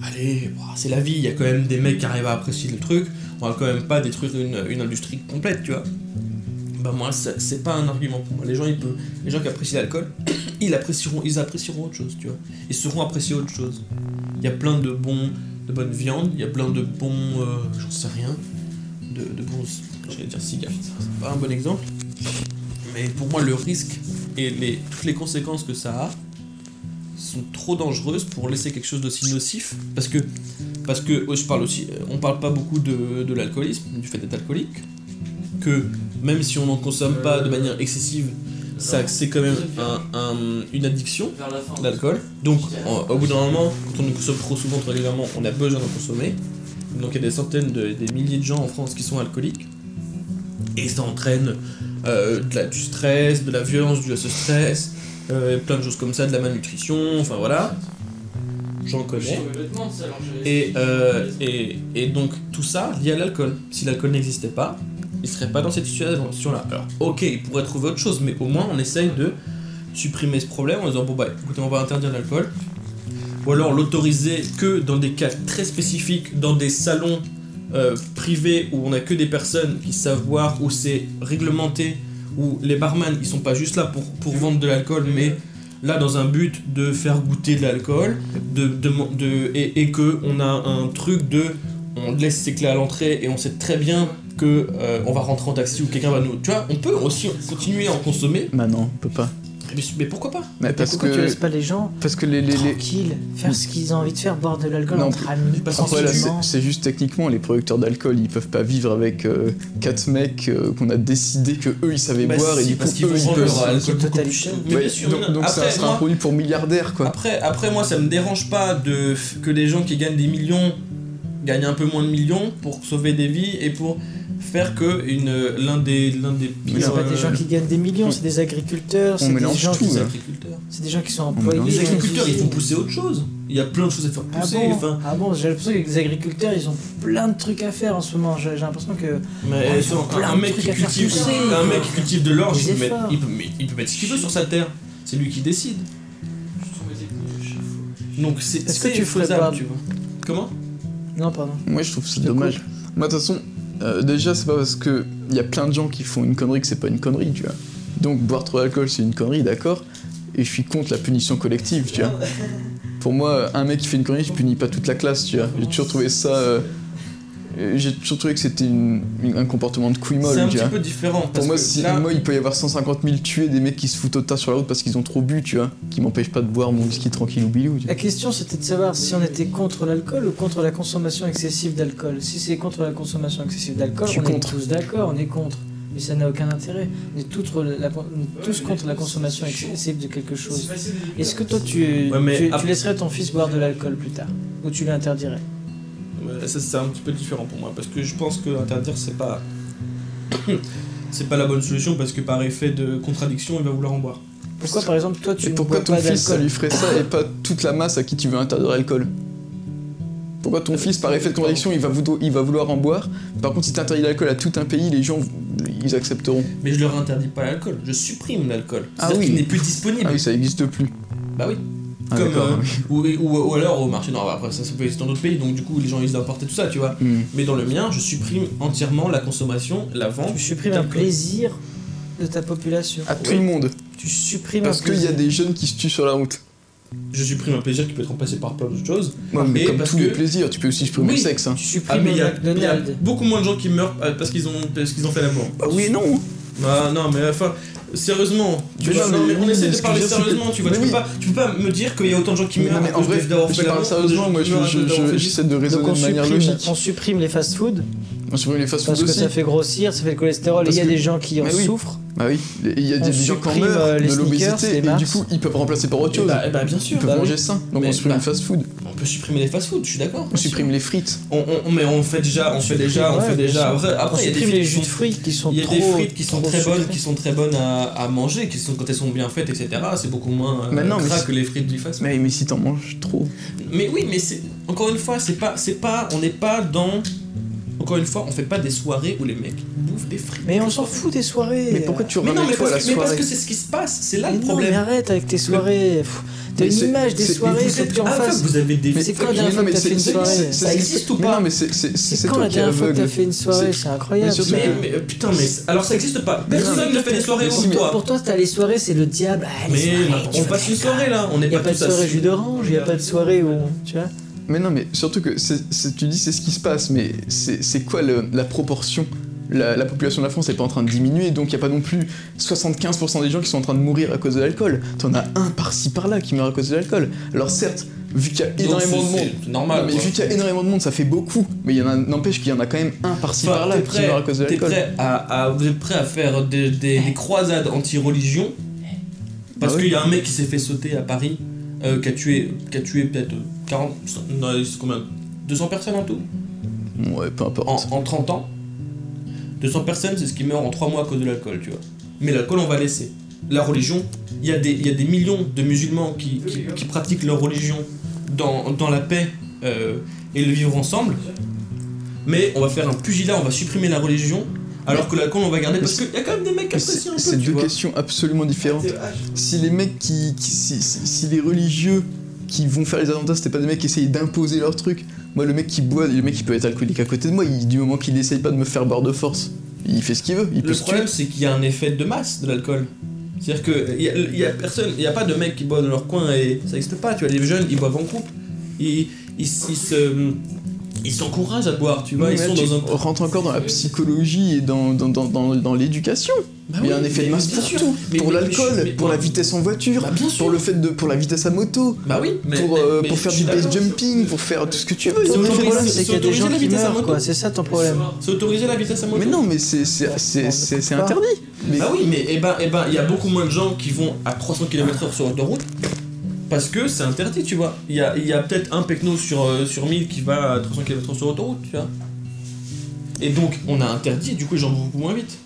allez, bah, c'est la vie, il y a quand même des mecs qui arrivent à apprécier le truc, on va quand même pas détruire une, une industrie complète, tu vois. Bah moi, c'est pas un argument pour moi. Les gens, ils peuvent, les gens qui apprécient l'alcool, ils apprécieront, ils apprécieront autre chose, tu vois. Ils sauront apprécier autre chose. Il y a plein de bons, de bonnes viandes, il y a plein de bons, euh, j'en sais rien, de, de bons, j'allais dire cigares, c'est pas un bon exemple. Mais pour moi, le risque et les, toutes les conséquences que ça a sont trop dangereuses pour laisser quelque chose d'aussi nocif. Parce que, parce que ouais, je parle aussi, on parle pas beaucoup de, de l'alcoolisme, du fait d'être alcoolique. Que même si on n'en consomme pas de manière excessive, c'est quand même un- un- une addiction l'alcool. Donc, au bout d'un moment, quand on en consomme trop souvent, trop régulièrement, on a besoin d'en consommer. Donc, il y a des centaines, de, des milliers de gens en France qui sont alcooliques. Et ça entraîne euh, de la- du stress, de la violence due à ce stress, euh, plein de choses comme ça, de la malnutrition, enfin voilà. J'en connais. Et, euh, et, et donc tout ça lié à l'alcool. Si l'alcool n'existait pas, il serait pas dans cette situation-là. Alors ok, il pourrait trouver autre chose, mais au moins on essaye de supprimer ce problème en disant bon bah écoutez on va interdire l'alcool. Ou alors l'autoriser que dans des cas très spécifiques, dans des salons euh, privés où on a que des personnes qui savent boire, où c'est réglementé, où les barman ils sont pas juste là pour, pour vendre de l'alcool, mais là dans un but de faire goûter de l'alcool, de, de, de- et, et a un truc de on laisse ses clés à l'entrée et on sait très bien que euh, on va rentrer en taxi ou quelqu'un va nous tu vois on peut aussi continuer à en consommer Bah non, on peut pas. mais, mais pourquoi pas? Mais parce Pourquoi tu que laisses pas les gens parce que les, les, les- tranquilles faire ce qu'ils ont envie de faire, boire de l'alcool Non, entre amis parce Après, là, c'est juste techniquement, les producteurs d'alcool, ils peuvent pas vivre avec euh, quatre mecs euh, qu'on a décidé que eux ils savaient Bah boire et si, du coup parce qu'ils eux ils peuvent. donc ça sera un produit pour milliardaires quoi. après, après moi ça me dérange pas de que les gens qui gagnent des millions gagnent un peu moins de millions pour sauver des vies et pour faire que une l'un des l'un des Mais c'est pires, pas des gens qui gagnent des millions, c'est des agriculteurs, c'est des gens tout, qui hein. c'est des gens qui sont employés. Les agriculteurs ils font pousser autre chose. Il y a plein de choses à faire Ah pousser. bon, enfin, ah bon j'ai l'impression que les agriculteurs ils ont plein de trucs à faire en ce moment. J'ai l'impression que Mais ils ont plein un mec cultive, pousser. un mec qui cultive de l'orge, il peut, mettre, efforts. il, il peut mettre ce qu'il veut sur sa terre. C'est lui qui décide. Donc c'est Est-ce que c'est tu ferais faisable, tu vois. Comment? Non pardon. Moi je trouve ça te dommage. Moi de toute façon, euh, déjà c'est pas parce que il y a plein de gens qui font une connerie que c'est pas une connerie, tu vois. Donc boire trop d'alcool c'est une connerie, d'accord Et je suis contre la punition collective, tu vois. Pour moi, un mec qui fait une connerie, je punis pas toute la classe, tu vois. J'ai toujours trouvé ça. euh, J'ai toujours trouvé que c'était une- une- un comportement de couille molle, C'est un tu petit vois. peu différent. Pour moi, que si, là, moi, il peut y avoir 150 000 tués, des mecs qui se foutent au tas sur la route parce qu'ils ont trop bu, tu vois, qui m'empêchent pas de boire mon whisky tranquille ou bilou. La question c'était de savoir si on était contre l'alcool ou contre la consommation excessive d'alcool. Si c'est contre la consommation excessive d'alcool, on contre. est tous d'accord, on est contre. Mais ça n'a aucun intérêt. On est tous, re- la- on est tous contre la consommation excessive de quelque chose. Est-ce que toi tu, Ouais, tu, laisserais ton fils boire de l'alcool plus tard? Ou tu l'interdirais? euh, c'est un petit peu différent pour moi parce que je pense que interdire c'est pas c'est pas la bonne solution parce que par effet de contradiction il va vouloir en boire. Pourquoi par exemple toi tu Et ne pourquoi bois ton pas fils, ça lui ferait ça et pas toute la masse à qui tu veux interdire l'alcool? Pourquoi ton fils, par effet de contradiction, il va, vouloir, il va vouloir en boire? Par contre, si t'interdis l'alcool à tout un pays, les gens, ils accepteront. Mais je leur interdis pas l'alcool, je supprime l'alcool. Ah oui. qu'il n'est plus disponible. Ah oui, ça existe plus. Bah oui. Ah, Comme, euh, ou, ou, ou alors au marché, non après ça, ça peut exister dans d'autres pays donc du coup les gens ils importent tout ça tu vois. Hmm. Mais dans le mien je supprime entièrement la consommation, la vente. Tu supprimes un plaisir de ta population. À tout Oui. le monde. Tu supprimes Parce qu'il y a des jeunes qui se tuent sur la route. Je supprime un plaisir qui peut être remplacé par plein d'autres choses. Ouais, mais Et comme parce tous les que- plaisirs, tu peux aussi supprimer Oui. le sexe. Hein. Tu Ah supprimes mais il y, a- y beaucoup moins de gens qui meurent euh, parce qu'ils ont, parce qu'ils ont fait l'amour. Bah oui et non Bah non mais enfin sérieusement, tu Mais vois, non, mais mais on oui, essaie de parler sérieusement, tu vois, Mais tu, oui. peux pas, tu peux pas me dire qu'il y a autant de gens qui meurent mais en vrai, d'avoir je fait parle sérieusement, moi j'essaie de raisonner on de manière supprime, logique. on supprime les fast-food On supprime les fast-food parce que ça fait grossir, ça fait le cholestérol il y a des gens qui en oui. souffrent. Bah oui, il y a des gens qui en meurent euh, de l'obésité et du coup ils peuvent remplacer par autre Eh chose. bah, bah, bien sûr. Ils peuvent bah oui. manger sain, donc on supprime bah- le fast-food. On peut supprimer les fast-food, je suis d'accord. On supprime les frites. On, on- mais on fait déjà, on fait déjà, on fait déjà. Après, On après, il y a des supprime les frites jus de fruits qui sont Il y a trop. des frites qui sont trop très bonnes, qui sont très bonnes à, à manger, qui sont quand elles sont bien faites, etc. C'est beaucoup moins euh, non, gras que les frites du fast. Mais, mais si t'en manges trop. Mais oui, mais c'est encore une fois, c'est pas, c'est pas, on n'est pas dans. Encore une fois, on fait pas des soirées où les mecs bouffent des frites. Mais on s'en fout des soirées. Mais pourquoi tu Mais non, ramènes mais quoi à la parce, que, mais parce soirée que c'est ce qui se passe, c'est là Mais le non, mais problème. arrête avec tes soirées. T'as Mais une c'est- image des soirées, vous êtes- que tu en ah, fasses. vous avez des. Mais c'est quand la dernière fois mais que t'as fait une c'est- soirée Ça c'est- existe ou pas Non, mais c'est quand la dernière fois que t'as fait une soirée C'est- incroyable. mais putain, mais c'est- alors ça existe pas. Personne ne fait des soirées pour toi. Pour toi, t'as les soirées, c'est le diable. Ah, Mais on passe une soirée là, on n'est Il n'y a pas de soirée jus d'orange, il n'y a pas de soirée où. Tu vois Mais non, mais surtout que c'est- c'est- tu dis c'est ce qui se passe, mais c'est c'est quoi le- la proportion la, la population de la France n'est pas en train de diminuer, donc il n'y a pas non plus 75% des gens qui sont en train de mourir à cause de l'alcool. T'en as un par-ci par-là qui meurt à cause de l'alcool. Alors certes, vu qu'il y a Donc, énormément de monde, normal. Non, mais quoi. vu qu'il y a énormément de monde, ça fait beaucoup. Mais il n'empêche qu'il y en a quand même un par-ci Enfin, par-là qui meurt à cause de l'alcool. prêt à, à- vous êtes prêt à faire des, des- des croisades anti-religion? Parce Ah oui. qu'il y a un mec qui s'est fait sauter à Paris, euh, qui a tué, qui a tué peut-être 40, non, combien? 200 personnes en tout? Ouais, peu importe. en, en 30 ans? 200 personnes, c'est ce qui meurt en 3 mois à cause de l'alcool, tu vois. Mais l'alcool, on va laisser. La religion, il y, a des- il y a des millions de musulmans qui, qui- qui pratiquent leur religion dans, dans la paix euh, et le vivre ensemble. Mais on va faire un pugilat, on va supprimer la religion, alors que l'alcool, on va garder. Parce qu'il y a quand même des mecs qui apprécient un peu, C'est deux vois. questions absolument différentes. Si les mecs qui. qui- si, si- si les religieux qui vont faire les attentats, c'était pas des mecs qui essayent d'imposer leur truc. Moi, le mec qui boit, le mec qui peut être alcoolique à côté de moi, il, du moment qu'il essaye pas de me faire boire de force, il fait ce qu'il veut. Il peut Le problème, c'est qu'il y a un effet de masse de l'alcool. C'est-à-dire y a, il y a personne, il y a pas de mecs qui boivent dans leur coin et ça n'existe pas. Tu vois, les jeunes, ils boivent en. Ils, ils, ils se, ils s'encouragent à boire. Tu vois, ils sont dans un. tu rentres encore dans la psychologie et dans, dans, dans, dans, dans l'éducation. Bah il y a oui, un effet de masse pour sûr. tout. Mais- pour l'alcool, pour la vitesse en voiture, Bah, bien sûr. pour le fait de pour la vitesse à moto, Bah oui, mais. pour, mais- euh, pour faire du base jumping, pour faire tout ce que tu veux. C'est Le problème, qu'il y a des autoriser gens la qui vitesse à meurent, moto. quoi. C'est ça ton problème. C'est autoriser la vitesse à moto. Mais non, mais c'est Pas. interdit. Bah oui, mais eh ben, eh ben, il y a beaucoup moins de gens qui vont à 300 km/h sur l'autoroute parce que c'est interdit, tu vois. Il y a, il y a peut-être un pecno sur, euh, sur 1000 qui va à 300 km/h sur l'autoroute, tu vois. Et donc, on a interdit, du coup, vont beaucoup moins vite.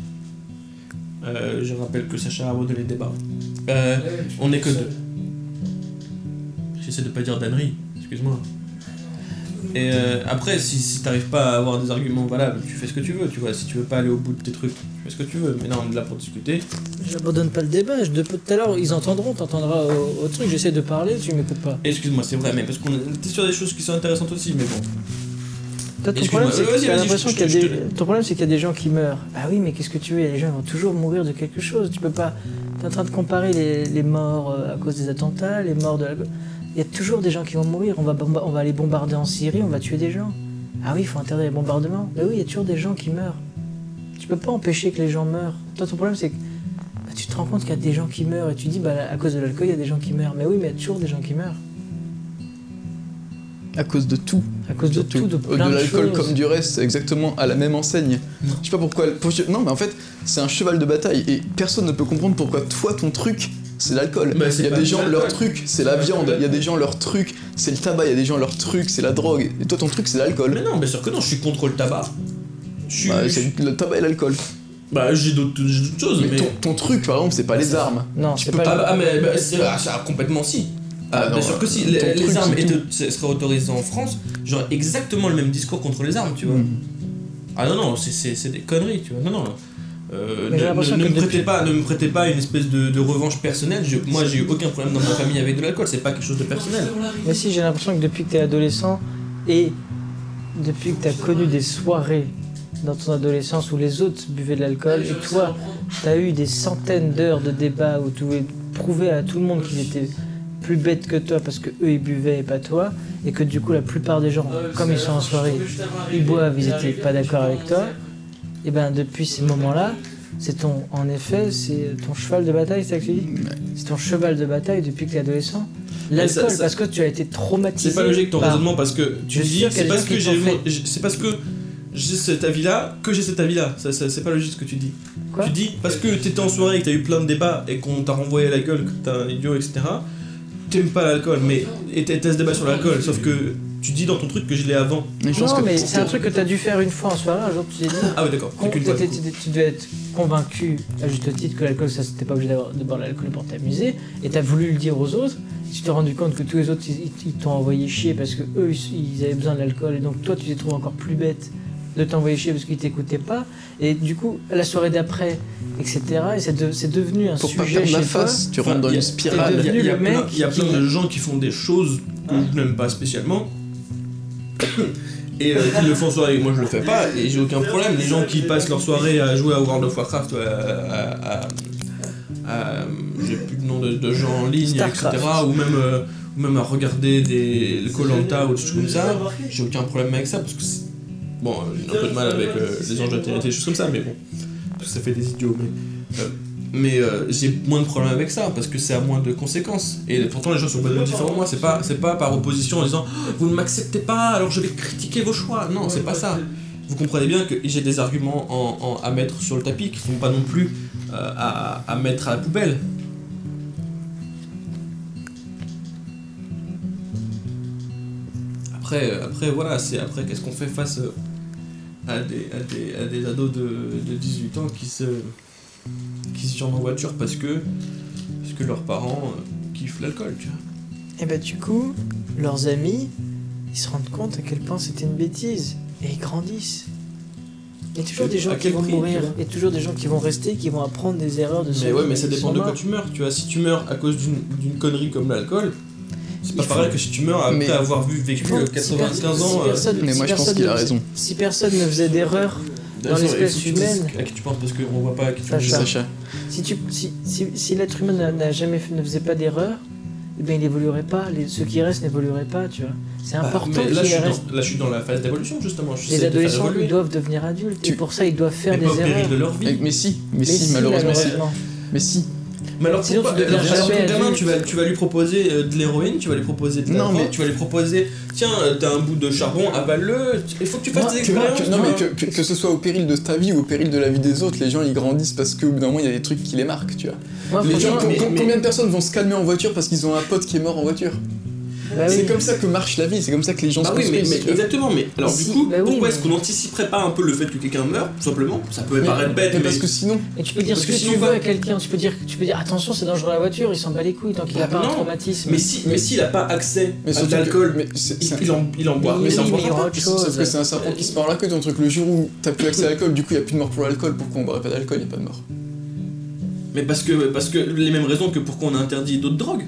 Euh, je rappelle que Sacha a abandonné le débat. Euh, on est que deux. J'essaie de pas dire d'annerie, excuse-moi. Et euh, après, si, si t'arrives pas à avoir des arguments valables, tu fais ce que tu veux, tu vois. Si tu veux pas aller au bout de tes trucs, ce que tu veux. Mais là, on est là pour discuter. J'abandonne pas le débat. Je, de, tout à l'heure, ils entendront, t'entendras au, au truc. J'essaie de parler, tu m'écoutes pas. Excuse-moi, c'est vrai, mais parce qu'on était sur des choses qui sont intéressantes aussi, mais bon. Toi, ton problème, c'est que t'as l'impression qu'il y a des... te- Ton problème, c'est qu'il y a des gens qui meurent. Bah oui, mais qu'est-ce que tu veux? Les gens vont toujours mourir de quelque chose. Tu peux pas. T'es en train de comparer les, les morts euh, à cause des attentats, les morts de la. Il y a toujours des gens qui vont mourir. On va, bomba- on va aller bombarder en Syrie, on va tuer des gens. Ah oui, il faut interdire les bombardements. Mais oui, il y a toujours des gens qui meurent. Tu peux pas empêcher que les gens meurent. Toi, ton problème, c'est que bah, tu te rends compte qu'il y a des gens qui meurent et tu dis, bah, à cause de l'alcool, il y a des gens qui meurent. Mais oui, mais il y a toujours des gens qui meurent. à cause de tout. À cause de tout, de plein de, l'alcool comme du reste, c'est exactement à la même enseigne. Non. Je sais pas pourquoi. pour- Non, mais en fait, c'est un cheval de bataille et personne ne peut comprendre pourquoi toi, ton truc, c'est l'alcool. Bah, Il y a des gens, leur truc, c'est la viande. Il y a des gens, leur truc, c'est le tabac. Il y a des gens, leur truc, c'est la drogue. Et toi, ton truc, c'est l'alcool. Mais non, bien sûr que non, je suis contre le tabac. Suis. Bah, c'est le tabac et l'alcool. Bah, j'ai d'autres choses, Mais, mais. ton, ton truc, par exemple, c'est pas les armes. Non, Tu c'est peux pas. Ah, bah, ah, mais bah, c'est ah, ça, complètement si. Ah, Ah, bien non, sûr que si. Les, truc, les armes étaient- seraient autorisées en France, j'aurais exactement le même discours contre les armes, tu vois. Mm. Ah non, non, c'est- c'est c'est des conneries, tu vois. Non, non. Euh, ne, me prêtez pas, ne me prêtez pas une espèce de, de revanche personnelle. Je- moi, j'ai eu aucun problème dans ma famille avec de l'alcool, c'est pas quelque chose de personnel. Mais si, j'ai l'impression que depuis que tu es adolescent et depuis que tu as connu des soirées dans ton adolescence où les autres buvaient de l'alcool et toi, tu as eu des centaines d'heures de débats où tu voulais prouver à tout le monde qu'ils étaient plus bêtes que toi parce que eux ils buvaient et pas toi et que du coup la plupart des gens comme ils sont en soirée ils boivent ils étaient pas d'accord avec toi et ben depuis ces moments-là c'est ton en effet c'est ton cheval de bataille c'est ça que tu dis? C'est ton cheval de bataille depuis que tu es adolescent l'alcool parce que tu as été traumatisé C'est pas logique ton par- raisonnement parce que tu Je dis c'est parce que fait. j'ai- c'est parce que j'ai cet avis-là que j'ai cet avis-là. Ça, ça- c'est pas logique ce que tu dis. Quoi tu dis parce que t'étais en soirée et que t'as eu plein de débats et qu'on t'a renvoyé à la gueule que t'es un idiot etc. t'aimes pas l'alcool, mais et t'as ce débat sur l'alcool, sauf que tu dis dans ton truc que je l'ai avant. Mais je pense Non, que mais c'est un truc que t'as dû faire une fois en soirée, un jour tu t'es dit. Ah ouais, d'accord. tu devais être convaincu, à juste titre, que l'alcool, ça c'était pas obligé d'avoir- de boire de l'alcool pour t'amuser, et t'as voulu le dire aux autres, tu t'es rendu compte que tous les autres ils t'ont envoyé chier parce que eux ils, ils avaient besoin de l'alcool, et donc toi tu t'es trouvé encore plus bête de t'envoyer chier parce qu'ils t'écoutaient pas, et du coup, la soirée d'après, etc., et c'est de- c'est devenu un Pour pas sujet perdre la chez toi. face, tu Enfin, rentres dans une spirale. Il y a, il y a le plein, y a de gens qui font des choses que je n'aime pas spécialement. Et euh, qui le font soirée, moi je le fais pas, et j'ai aucun problème. Les gens qui passent leur soirée à jouer à World of Warcraft, ou à. à- à- à- j'ai plus de nom de, de gens en ligne, Starcraft. etc. Ou même, euh, ou même à regarder des le Colanta ou des choses comme ça, j'ai aucun problème avec ça, parce que c'est- Bon, euh, j'ai un peu de mal avec euh, les de télé, des choses comme ça, mais bon, parce que ça fait des idiots, mais. euh, mais euh, j'ai moins de problèmes avec ça parce que ça a moins de conséquences. Et pourtant, les gens sont complètement différents de moi. C'est pas, c'est pas par opposition en disant Oh, vous ne m'acceptez pas, alors je vais critiquer vos choix. Non, c'est pas ça. Vous comprenez bien que j'ai des arguments en- en- à mettre sur le tapis qui sont pas non plus euh, à, à mettre à la poubelle. Après, euh, après voilà, c'est après qu'est-ce qu'on fait face euh, à des, à des, à des ados de, de 18 ans qui se qui se en voiture parce que parce que leurs parents euh, kiffent l'alcool, tu vois. Et bah du coup, leurs amis, ils se rendent compte à quel point c'était une bêtise. Et ils grandissent. Il y a toujours des gens qui vont prix, mourir. Il y a toujours des gens qui vont rester, qui vont apprendre des erreurs de Mais ceux ouais, mais ça dépend de quoi tu meurs, tu vois. Si tu meurs à cause d'une connerie comme l'alcool, c'est pas faut- pareil que si tu meurs après Mais- avoir vu vécu euh, si 95 per- ans. si euh, personne- Mais si moi je pense qu'il a raison. Si personne ne faisait d'erreur, d'ailleurs, l'espèce humaine- À qui tu penses parce qu'on voit pas à qui tu dis. Sacha. si, tu, si, si, si l'être humain n'a- jamais fait, ne faisait pas d'erreur, eh bien il n'évoluerait pas. Les, ceux qui restent n'évolueraient pas, tu vois. C'est Bah, important mais là, je qu'il suis reste. dans, là, je suis dans la phase d'évolution justement. Je Les adolescents, ils doivent devenir adultes. Et pour ça, ils doivent faire Mais des pas au péril erreurs. de leur vie. Mais, mais si, mais, si, malheureusement, si. Mais si. Mais alors Sinon, pourquoi tu deviens alors, jamais ton gamin, adulte. tu vas, tu vas lui proposer euh, de l'héroïne, tu vas lui proposer de la Non, drogue, mais- tu vas lui proposer tiens, euh, t'as un bout de charbon, avale-le, il faut que tu fasses des que- expériences. que- non, mais que, que- que ce soit au péril de ta vie ou au péril de la vie des autres, les gens ils grandissent parce qu'au bout d'un moment il y a des trucs qui les marquent, tu vois. Les gens, mais- mais- combien de personnes vont se calmer en voiture parce qu'ils ont un pote qui est mort en voiture? Bah C'est oui. comme ça que marche la vie, c'est comme ça que les gens Bah se oui, mais, exactement, mais alors Si, du coup, bah oui, pourquoi mais- est-ce qu'on n'anticiperait pas un peu le fait que quelqu'un meurt, tout simplement? Ça peut Mais- paraître bête, mais mais, parce que sinon, Et tu peux dire Parce ce que que tu veux quoi à quelqu'un. Tu peux dire, tu peux dire attention, c'est dangereux la voiture. Il s'en bat les couilles tant qu'il Bah a pas un non. traumatisme. mais si, mais s'il a pas accès mais à l'alcool, c'est- il, c'est- il en, il en boit, Mais il en oui, mais autre chose. Sauf que c'est un serpent qui se mord la queue ton truc. Le jour où t'as plus accès à l'alcool, du coup il y a plus de mort pour l'alcool. Pourquoi on boirait pas d'alcool, il y a pas de mort Mais parce que, parce que les mêmes raisons que pourquoi on a interdit d'autres drogues.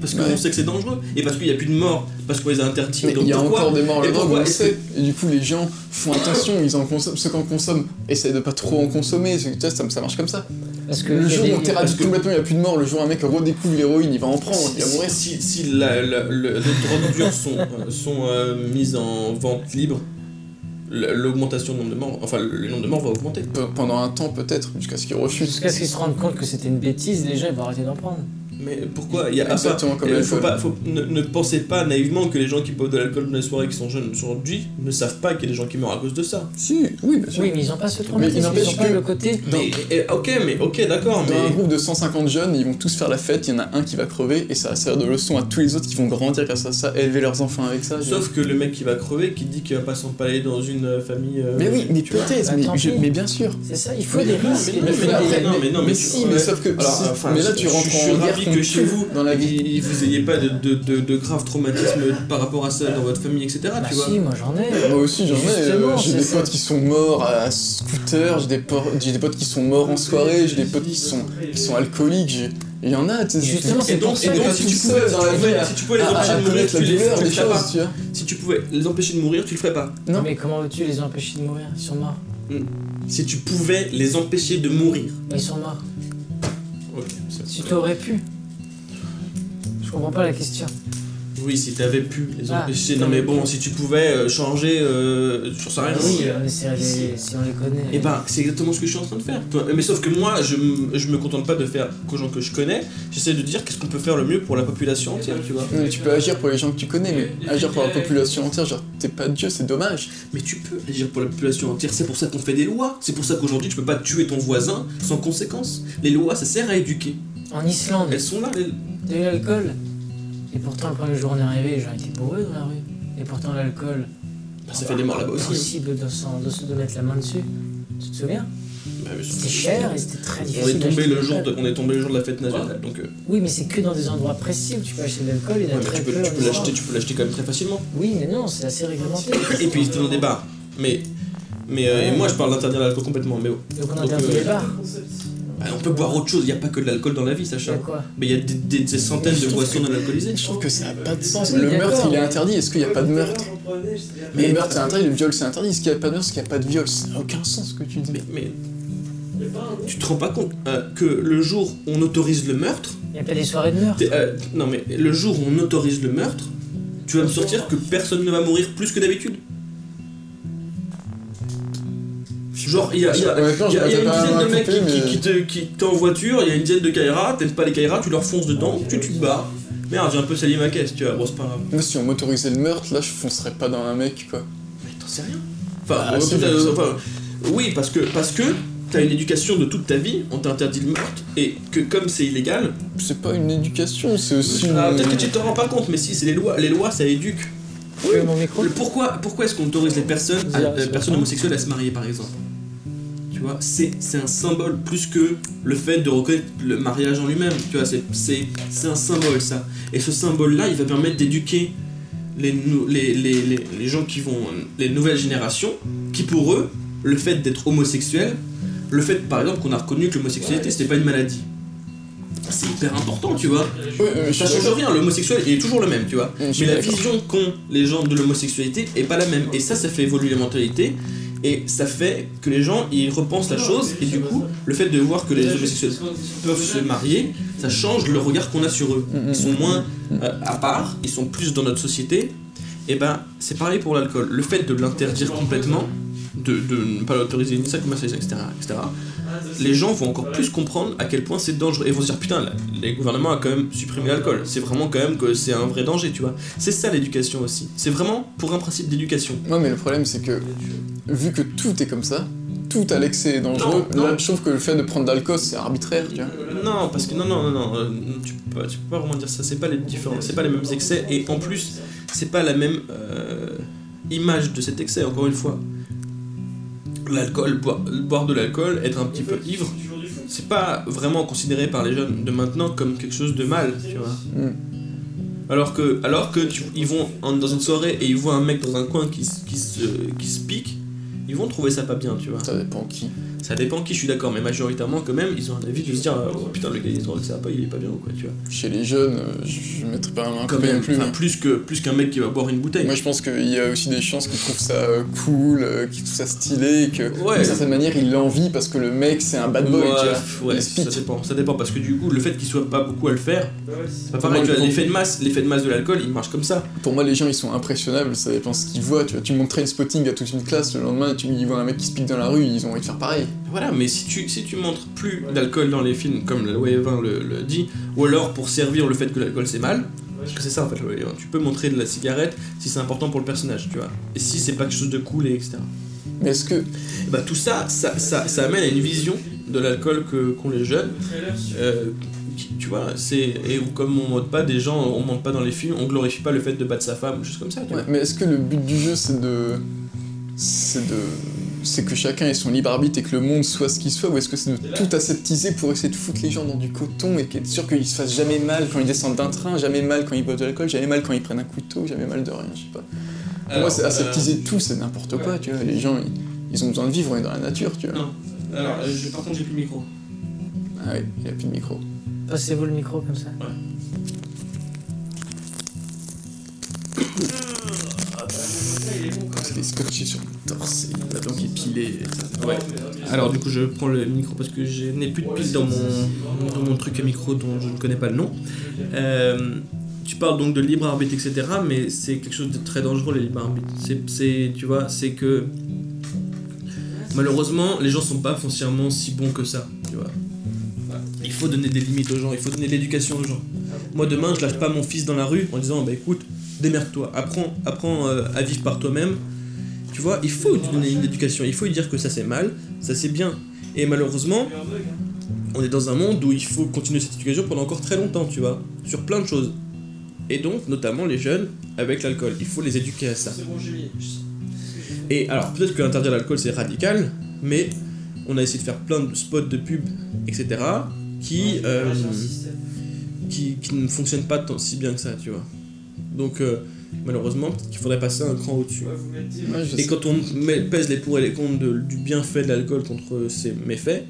Parce qu'on Ouais. sait que c'est dangereux. Et parce qu'il n'y a plus de morts, parce qu'on les a interdits. Mais Donc il y a pourquoi encore des morts Et là-dedans, on pourquoi le est-ce sait. Et du coup les gens font attention, ils en consomment. Ceux qui en consomment essayent de pas trop en consommer. Ça, ça marche comme ça. Parce que Le il y a jour où on t'éradique que- complètement, il n'y a plus de mort. Le jour où un mec redécouvre l'héroïne, il va en prendre, il va si, mourir. si, si la- la- le- les drogues dures sont, euh, sont euh, mises en vente libre, l'augmentation du nombre de morts, enfin le, nombre de morts va augmenter. Pe- Pendant un temps peut-être, jusqu'à ce qu'il refuse. Jusqu'à ce qu'ils se rendent compte que c'était une bêtise, les gens ils vont arrêter d'en prendre. Mais pourquoi Il y a Exactement comme euh, faut pas, faut- ne, ne pensez pas naïvement que les gens qui boivent de l'alcool dans les soirées qui sont jeunes aujourd'hui ne savent pas qu'il y a des gens qui meurent à cause de ça. Si, oui, bien sûr. Oui, mais ils ont pas ce traumatisme. il ils n'empêche ont pas que- le côté. Mais eh, ok, mais ok, d'accord, Dans un mais groupe de 150 jeunes, ils vont tous faire la fête, il y en a un qui va crever, et ça va servir de leçon à tous les autres qui vont grandir grâce à ça, élever leurs enfants avec ça. sauf que le mec qui va crever, qui dit qu'il va pas s'empaler dans une euh, famille. euh, Mais oui, mais peut-être, mais, je- mais bien sûr. C'est ça, il faut Mais des non, risques. mais mais non, mais non, mais si, mais sauf que. Mais là, tu rentres en que chez vous, dans la vie. vous ayez pas de, de, de, de graves traumatismes par rapport à ça dans votre famille, etc. Bah tu vois. si, moi j'en ai. Moi aussi, j'en ai. euh, Justement, J'ai des ça. potes qui sont morts à scooter, j'ai des, potes qui sont morts en soirée, j'ai des potes qui sont, qui sont alcooliques. Il y en a, tu sais. Justement, Et c'est donc, et ça donc, si tu pouvais, dans la si tu vie pouvais- à- si tu pouvais les à- empêcher à de mourir, tu la les, douleur tu des le ferais pas. choses, tu vois. Si tu pouvais les empêcher de mourir, tu le ferais pas. Non. Mais comment veux-tu les empêcher de mourir Ils sont morts. Si tu pouvais les empêcher de mourir. Mais ils sont morts. Si tu aurais pu. Je comprends pas la question. Oui, si t'avais pu les Ah, empêcher. non mais bon, si tu pouvais euh, changer, euh, j'en sais rien. Oui, les- si on les connaît. Et ben, c'est exactement ce que je suis en train de faire. Mais sauf que moi, je, je me contente pas de faire qu'aux gens que je connais. J'essaie de dire qu'est-ce qu'on peut faire le mieux pour la population entière, tu vois. Mais tu peux agir pour les gens que tu connais, mais agir pour la population entière, genre, t'es pas Dieu, c'est dommage. Mais tu peux agir pour la population entière. C'est pour ça qu'on fait des lois. C'est pour ça qu'aujourd'hui, tu peux pas tuer ton voisin sans conséquence. Les lois, ça sert à éduquer. En Islande, Elles sont là. les- eu l'alcool Et pourtant, le premier jour, on est arrivé, les gens étaient bourrés dans la rue. Et pourtant, l'alcool, Bah, ça fait des morts là-bas aussi. impossible de, s'en- de, se- de mettre la main dessus. Tu te souviens Bah, C'était cher et c'était très difficile. On est, tombé le de jour de, on est tombé le jour de la fête nationale, donc... euh, Oui, mais c'est que dans des endroits précis où tu peux acheter de l'alcool. A ouais, très tu peux, tu l'acheter, tu peux l'acheter quand même très facilement. Oui, mais non, c'est assez réglementé. Et puis c'était dans des bars. Mais, mais euh, et moi je parle d'interdire l'alcool complètement. Mais oh. Donc on interdit euh, les bars. Bah, on peut boire autre chose. Il n'y a pas que de l'alcool dans la vie, Sacha. Mais il y a des, des- des centaines Je de boissons non alcoolisées. Je trouve que ça n'a pas de sens. Oui, le meurtre, il est interdit. Est-ce qu'il n'y a pas de meurtre Mais- Le meurtre, c'est interdit. Le viol, c'est interdit. Est-ce qu'il n'y a pas de meurtre Est-ce qu'il n'y a pas de viol? Ça n'a aucun sens ce que tu dis. Mais, mais tu te rends pas compte euh, que le jour où on autorise le meurtre, Il n'y a pas des soirées de meurtre. euh, non mais le jour où on autorise le meurtre, tu vas me sortir que personne ne va mourir plus que d'habitude. Genre, il y a, y y y une dizaine de mecs qui, inculpé, qui, mais- qui te, qui t'es en voiture, il y a une dizaine de Kaira, t'aimes pas les Kaira, tu leur fonces dedans, tu, tu te barres. Merde, j'ai un peu sali ma caisse, tu vois, bon, c'est pas grave. Moi, si on m'autorisait le meurtre, là, je foncerais pas dans un mec, quoi. Mais t'en sais rien. Enfin, Ah, si, sais. enfin, oui, parce que, parce que t'as une éducation de toute ta vie, on t'a interdit le meurtre, et que comme c'est illégal, C'est pas une éducation, c'est aussi une. ah, peut-être que tu te rends pas compte, mais si, c'est les lois, les lois ça éduque. Le Pourquoi, pourquoi est-ce qu'on autorise les personnes, à- personnes homosexuelles à se marier par exemple? Tu vois, c'est un symbole plus que le fait de reconnaître le mariage en lui-même. Tu vois, c'est- un symbole ça. Et ce symbole-là, il va permettre d'éduquer les, nou- les, les, les, les gens qui vont. les nouvelles générations, qui pour eux, le fait d'être homosexuel, le fait par exemple qu'on a reconnu que l'homosexualité c'était pas une maladie. C'est hyper important, tu vois. Je Ça change rien, l'homosexuel il est toujours le même, tu vois. Mais la vision qu'ont les gens de l'homosexualité est pas la même. Et ça, ça fait évoluer les mentalités. Et ça fait que les gens, ils repensent la chose. Et du coup, le fait de voir que les homosexuels peuvent se marier, ça change le regard qu'on a sur eux. Mm, mm, Ils sont mm, moins euh, à part, ils sont plus dans notre société. Et ben, c'est pareil pour l'alcool. Le fait de l'interdire complètement, de, de ne pas l'autoriser ni ça commercialiser, etc., etc., les gens vont encore plus comprendre à quel point c'est dangereux et vont se dire putain, là, les gouvernements ont quand même supprimé l'alcool. C'est vraiment quand même que c'est un vrai danger, tu vois. C'est ça l'éducation aussi. C'est vraiment pour un principe d'éducation. Ouais, mais le problème, c'est que vu que tout est comme ça, tout à l'excès est dangereux, Non, je trouve que le fait de prendre de l'alcool, c'est arbitraire, tu vois. Non, parce que non, non, non, non, euh, tu, peux pas, tu peux pas vraiment dire ça. C'est pas les différents, c'est pas les mêmes excès et en plus, c'est pas la même euh, image de cet excès. Encore une fois, l'alcool, boire, boire de l'alcool, être un petit peu ivre, c'est pas vraiment considéré par les jeunes de maintenant comme quelque chose de mal, tu vois. Mm. Alors que, alors que tu- ils vont en- dans une soirée et ils voient un mec dans un coin qui, se- qui, se, qui se pique, ils vont trouver ça pas bien, tu vois. Ça dépend qui. Ça dépend qui, je suis d'accord, mais majoritairement quand même, ils ont un avis de se dire oh putain le gars il est drôle, ça va pas, il est pas bien ou quoi, tu vois. Chez les jeunes, euh, je je mettrais pas un main Quand même, plus. enfin, plus que plus qu'un mec qui va boire une bouteille. Moi, je pense qu'il y a aussi des chances qu'ils trouvent ça euh, cool, euh, qu'ils trouvent ça stylé, que Ouais. d'une certaine manière, ils l'envient parce que le mec, c'est un bad boy, ouais, tu vois. ouais, ça dépend, ça dépend parce que du coup le fait qu'il soit pas beaucoup à le faire, c'est pas pareil, l'effet de masse, l'effet de masse de l'alcool, il marche comme ça. Pour moi, les gens, ils sont impressionnables, ça dépend ce qu'ils voient, tu vois. Tu montres un spotting à toute une classe, le lendemain, tu ils voient un mec qui se pique dans la rue, ils ont envie de faire pareil. Voilà, mais si tu si tu montres plus d'alcool dans les films comme le loi 20 le, le dit, ou alors pour servir le fait que l'alcool c'est mal, parce que c'est ça en fait, le loi 20, tu peux montrer de la cigarette si c'est important pour le personnage, tu vois, et si c'est pas quelque chose de cool et etc. Mais est-ce que. Bah tout ça, ça, ça, ça amène à une vision de l'alcool que qu'ont les jeunes. euh, tu vois, c'est et comme on montre pas des gens, on montre pas dans les films, on glorifie pas le fait de battre sa femme ou juste comme ça. Tu Ouais, vois. mais est-ce que le but du jeu, c'est de. C'est de. C'est que chacun ait son libre arbitre et que le monde soit ce qu'il soit, ou est-ce que c'est de tout aseptiser pour essayer de foutre les gens dans du coton et qu'être sûr qu'ils se fassent jamais mal quand ils descendent d'un train, jamais mal quand ils boivent de l'alcool, jamais mal quand ils prennent un couteau, jamais mal de rien, je sais pas. Pour moi, c'est aseptiser euh, tout, c'est n'importe quoi, tu vois. Les gens, ils, ils ont besoin de vivre, on est dans la nature, tu vois. Non. Alors, euh, je- par contre, j'ai plus le micro. Ah oui, il a plus de micro. Passez-vous le micro comme ça. Parce qu'il est sur le torse et il a donc épilé. Ouais. Alors du coup, je prends le micro parce que je n'ai plus de pile dans mon, dans mon truc à micro dont je ne connais pas le nom. Euh, tu parles donc de libre arbitre, etc. Mais c'est quelque chose de très dangereux, les libres arbitres. C'est, c'est- tu vois, c'est que malheureusement, les gens sont pas foncièrement si bons que ça. Tu vois. Il faut donner des limites aux gens. Il faut donner de l'éducation aux gens. Moi, demain, je lâche pas mon fils dans la rue en disant, bah écoute, démerde-toi, apprends, apprends euh, à vivre par toi-même. Tu vois, il faut donner une éducation, il faut lui dire que ça c'est mal, ça c'est bien. Et malheureusement, on est dans un monde où il faut continuer cette éducation pendant encore très longtemps, tu vois, sur plein de choses. et donc notamment les jeunes avec l'alcool. Il faut les éduquer à ça. Et alors, peut-être que interdire l'alcool c'est radical, mais on a essayé de faire plein de spots de pub, etc., qui, euh, qui, qui ne fonctionnent pas tant, si bien que ça, tu vois. Donc, euh, malheureusement, qu'il faudrait passer un cran au-dessus. Et quand on met- pèse les pour et les contre de- du bienfait de l'alcool contre ses méfaits,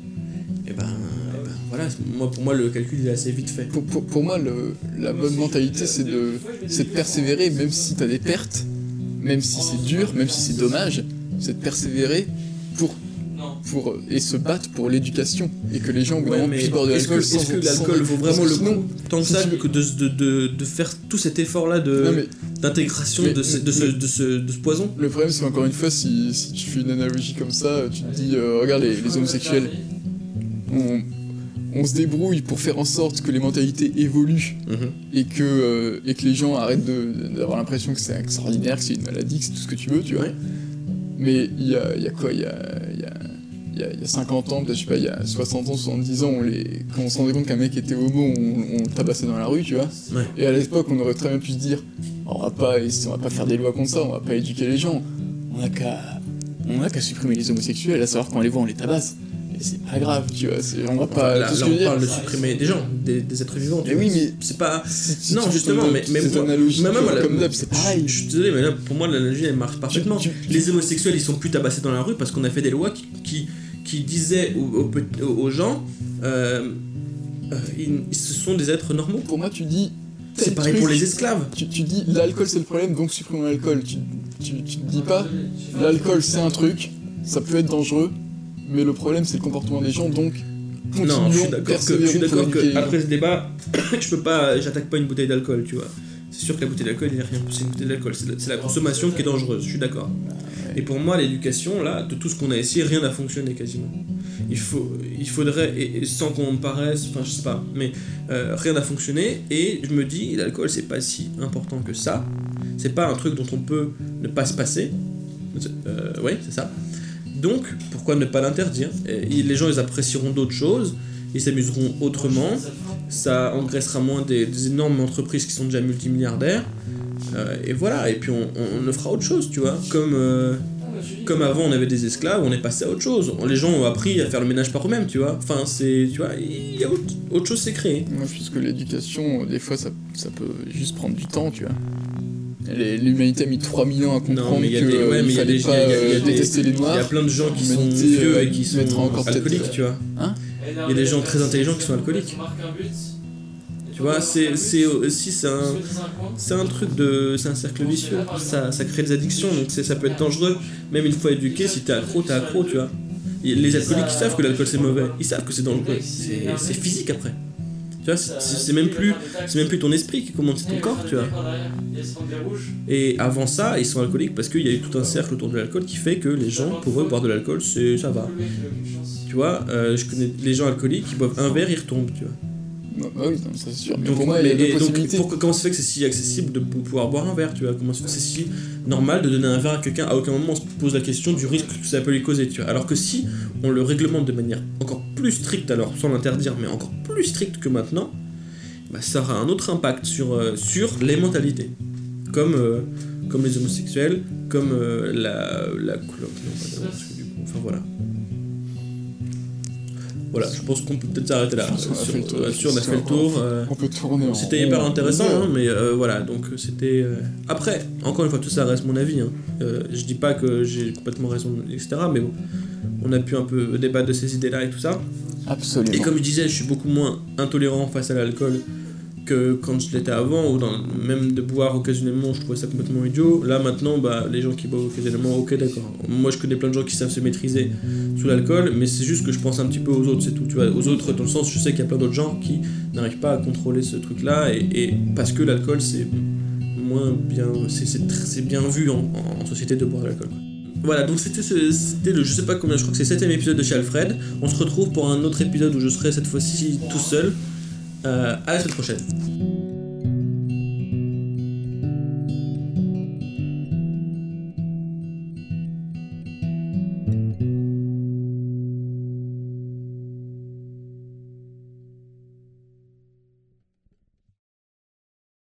et ben, eh ben, voilà, moi, pour moi le calcul il est assez vite fait. Pour, pour- pour moi, le- la bonne mentalité, c'est de, c'est de persévérer, même si t'as des pertes, même si c'est dur, même si c'est dommage, c'est de persévérer pour. Pour, et se battre pour l'éducation. Et que les gens, au bout d'un moment, puissent boire de l'alcool est-ce que l'alcool vaut vraiment le coup tant que ça que de, de, de, de faire tout cet effort-là d'intégration de, ce, de, ce, de, ce, de ce poison? le problème, c'est qu'encore une fois, si, si tu fais une analogie comme ça, tu te dis, euh, regarde les, les homosexuels, on, on se débrouille pour faire en sorte que les mentalités évoluent Mhm. et que, euh, et que les gens arrêtent d'avoir l'impression que c'est extraordinaire, que c'est une maladie, que c'est tout ce que tu veux, tu vois. Ouais. Mais il y a, il y a quoi? Il y a, il y, a, y, a, il y a 50 ans, peut-être, je sais pas, il y a 60 ans, 70 ans, on les, quand on se rendait compte qu'un mec était homo, on, on le tabassait dans la rue, tu vois. Ouais. Et à l'époque, on aurait très bien pu se dire on va pas, on va pas faire des lois contre ça, on va pas éduquer les gens. On a qu'à on a qu'à supprimer les homosexuels, à savoir quand on les voit, on les tabasse. C'est pas grave, tu vois. c'est- On va pas. là, là, on parle de supprimer des gens, des, des êtres vivants. tu Mais vois. oui, mais c'est pas. non, justement, mais, mais moi- analogie même, comme d'hab, c'est pareil. Je, suis désolé, mais là, pour moi, l'analogie elle marche parfaitement. tu- Les homosexuels, ils sont plus tabassés dans la rue parce qu'on a fait des lois qui, qui, qui disaient aux, gens euh, euh, ils, ce sont des êtres normaux. Pour moi, tu dis. C'est pareil truc, pour les esclaves. Tu, tu dis l'alcool c'est le problème, donc supprimons l'alcool. Tu, tu, tu te dis pas l'alcool c'est un truc, ça peut être dangereux, mais le problème c'est le comportement des gens, donc Non, je suis d'accord que, je suis d'accord gens. après ce débat, je peux pas, j'attaque pas une bouteille d'alcool, tu vois. C'est sûr que la bouteille d'alcool, il n'y a rien, c'est une bouteille d'alcool, c'est la, c'est la consommation qui est dangereuse, je suis d'accord. Et pour moi, l'éducation, là, de tout ce qu'on a essayé, rien n'a fonctionné quasiment. Il, faut, il faudrait, sans qu'on me paraisse, enfin je sais pas, mais euh, rien n'a fonctionné, et je me dis, l'alcool c'est pas si important que ça, c'est pas un truc dont on peut ne pas se passer, euh, oui, c'est ça. Donc, pourquoi ne pas l'interdire? Les gens, ils apprécieront d'autres choses, ils s'amuseront autrement, ça engraissera moins des, des énormes entreprises qui sont déjà multimilliardaires, euh, et voilà, et puis on, on, on fera autre chose, tu vois, comme... euh, comme avant on avait des esclaves, on est passé à autre chose. Les gens ont appris à faire le ménage par eux-mêmes, tu vois. Enfin, c'est, tu vois, il y a autre, autre chose s'est créé. Moi je pense que l'éducation, des fois ça, ça peut juste prendre du temps, tu vois. L'humanité a mis 3000 ans à comprendre Non, mais il y a que des, ouais, euh, mais il il y a fallait des, pas euh, détester les il y a noirs. plein de gens qui sont vieux euh, et qui sont alcooliques, euh, tu vois. Il y a des gens très intelligents qui sont alcooliques. Tu vois, c'est, aussi c'est un, c'est un truc de, c'est un cercle vicieux. Ça, ça crée des addictions, donc ça peut être dangereux. Même une fois éduqué, si t'es accro, t'es accro, tu vois. Les alcooliques, ils savent que l'alcool c'est mauvais. Ils savent que c'est dangereux. C'est, physique après. Tu vois, c'est même plus, c'est même plus ton esprit qui commande, c'est ton corps, tu vois. Et avant ça, ils sont alcooliques parce qu'il y a eu tout un cercle autour de l'alcool qui fait que les gens, pour eux, boire de l'alcool, c'est, ça va. Tu vois, euh, je connais les gens alcooliques qui boivent un verre, ils retombent, tu vois. Non, bah oui, c'est sûr. Mais Donc, pour moi, et donc, comment ça fait que c'est si accessible de pou- pouvoir boire un verre, tu vois? Comment ça fait que c'est si normal de donner un verre à quelqu'un À aucun moment on se pose la question du risque que ça peut lui causer, tu vois? Alors que si on le réglemente de manière encore plus stricte, alors sans l'interdire, mais encore plus stricte que maintenant, bah, ça aura un autre impact sur, euh, sur les mentalités. Comme, euh, comme les homosexuels, comme euh, la, la couleur. non, pas Enfin voilà. Voilà, je pense qu'on peut peut-être s'arrêter là. A Sur- on a fait le tour. euh, On peut tourner c'était hyper intéressant, hein, mais euh, voilà, donc euh, c'était... euh, Après, encore une fois, tout ça reste mon avis. Hein. Euh, je dis pas que j'ai complètement raison, etc. Mais bon, on a pu un peu débattre de ces idées-là et tout ça. Absolument. Et comme je disais, je suis beaucoup moins intolérant face à l'alcool que quand je l'étais avant, ou dans, même de boire occasionnellement, je trouvais ça complètement idiot. Là maintenant, bah, les gens qui boivent occasionnellement, ok d'accord. Moi je connais plein de gens qui savent se maîtriser sous l'alcool, mais c'est juste que je pense un petit peu aux autres, c'est tout. Tu vois, aux autres, dans le sens, je sais qu'il y a plein d'autres gens qui n'arrivent pas à contrôler ce truc-là, et, et parce que l'alcool c'est moins bien, c'est, bien vu en, société de boire de l'alcool. Voilà, donc c'était, le, je sais pas combien, je crois que c'est le épisode de chez Alfred. On se retrouve pour un autre épisode où je serai cette fois-ci tout seul. Euh, à la semaine prochaine.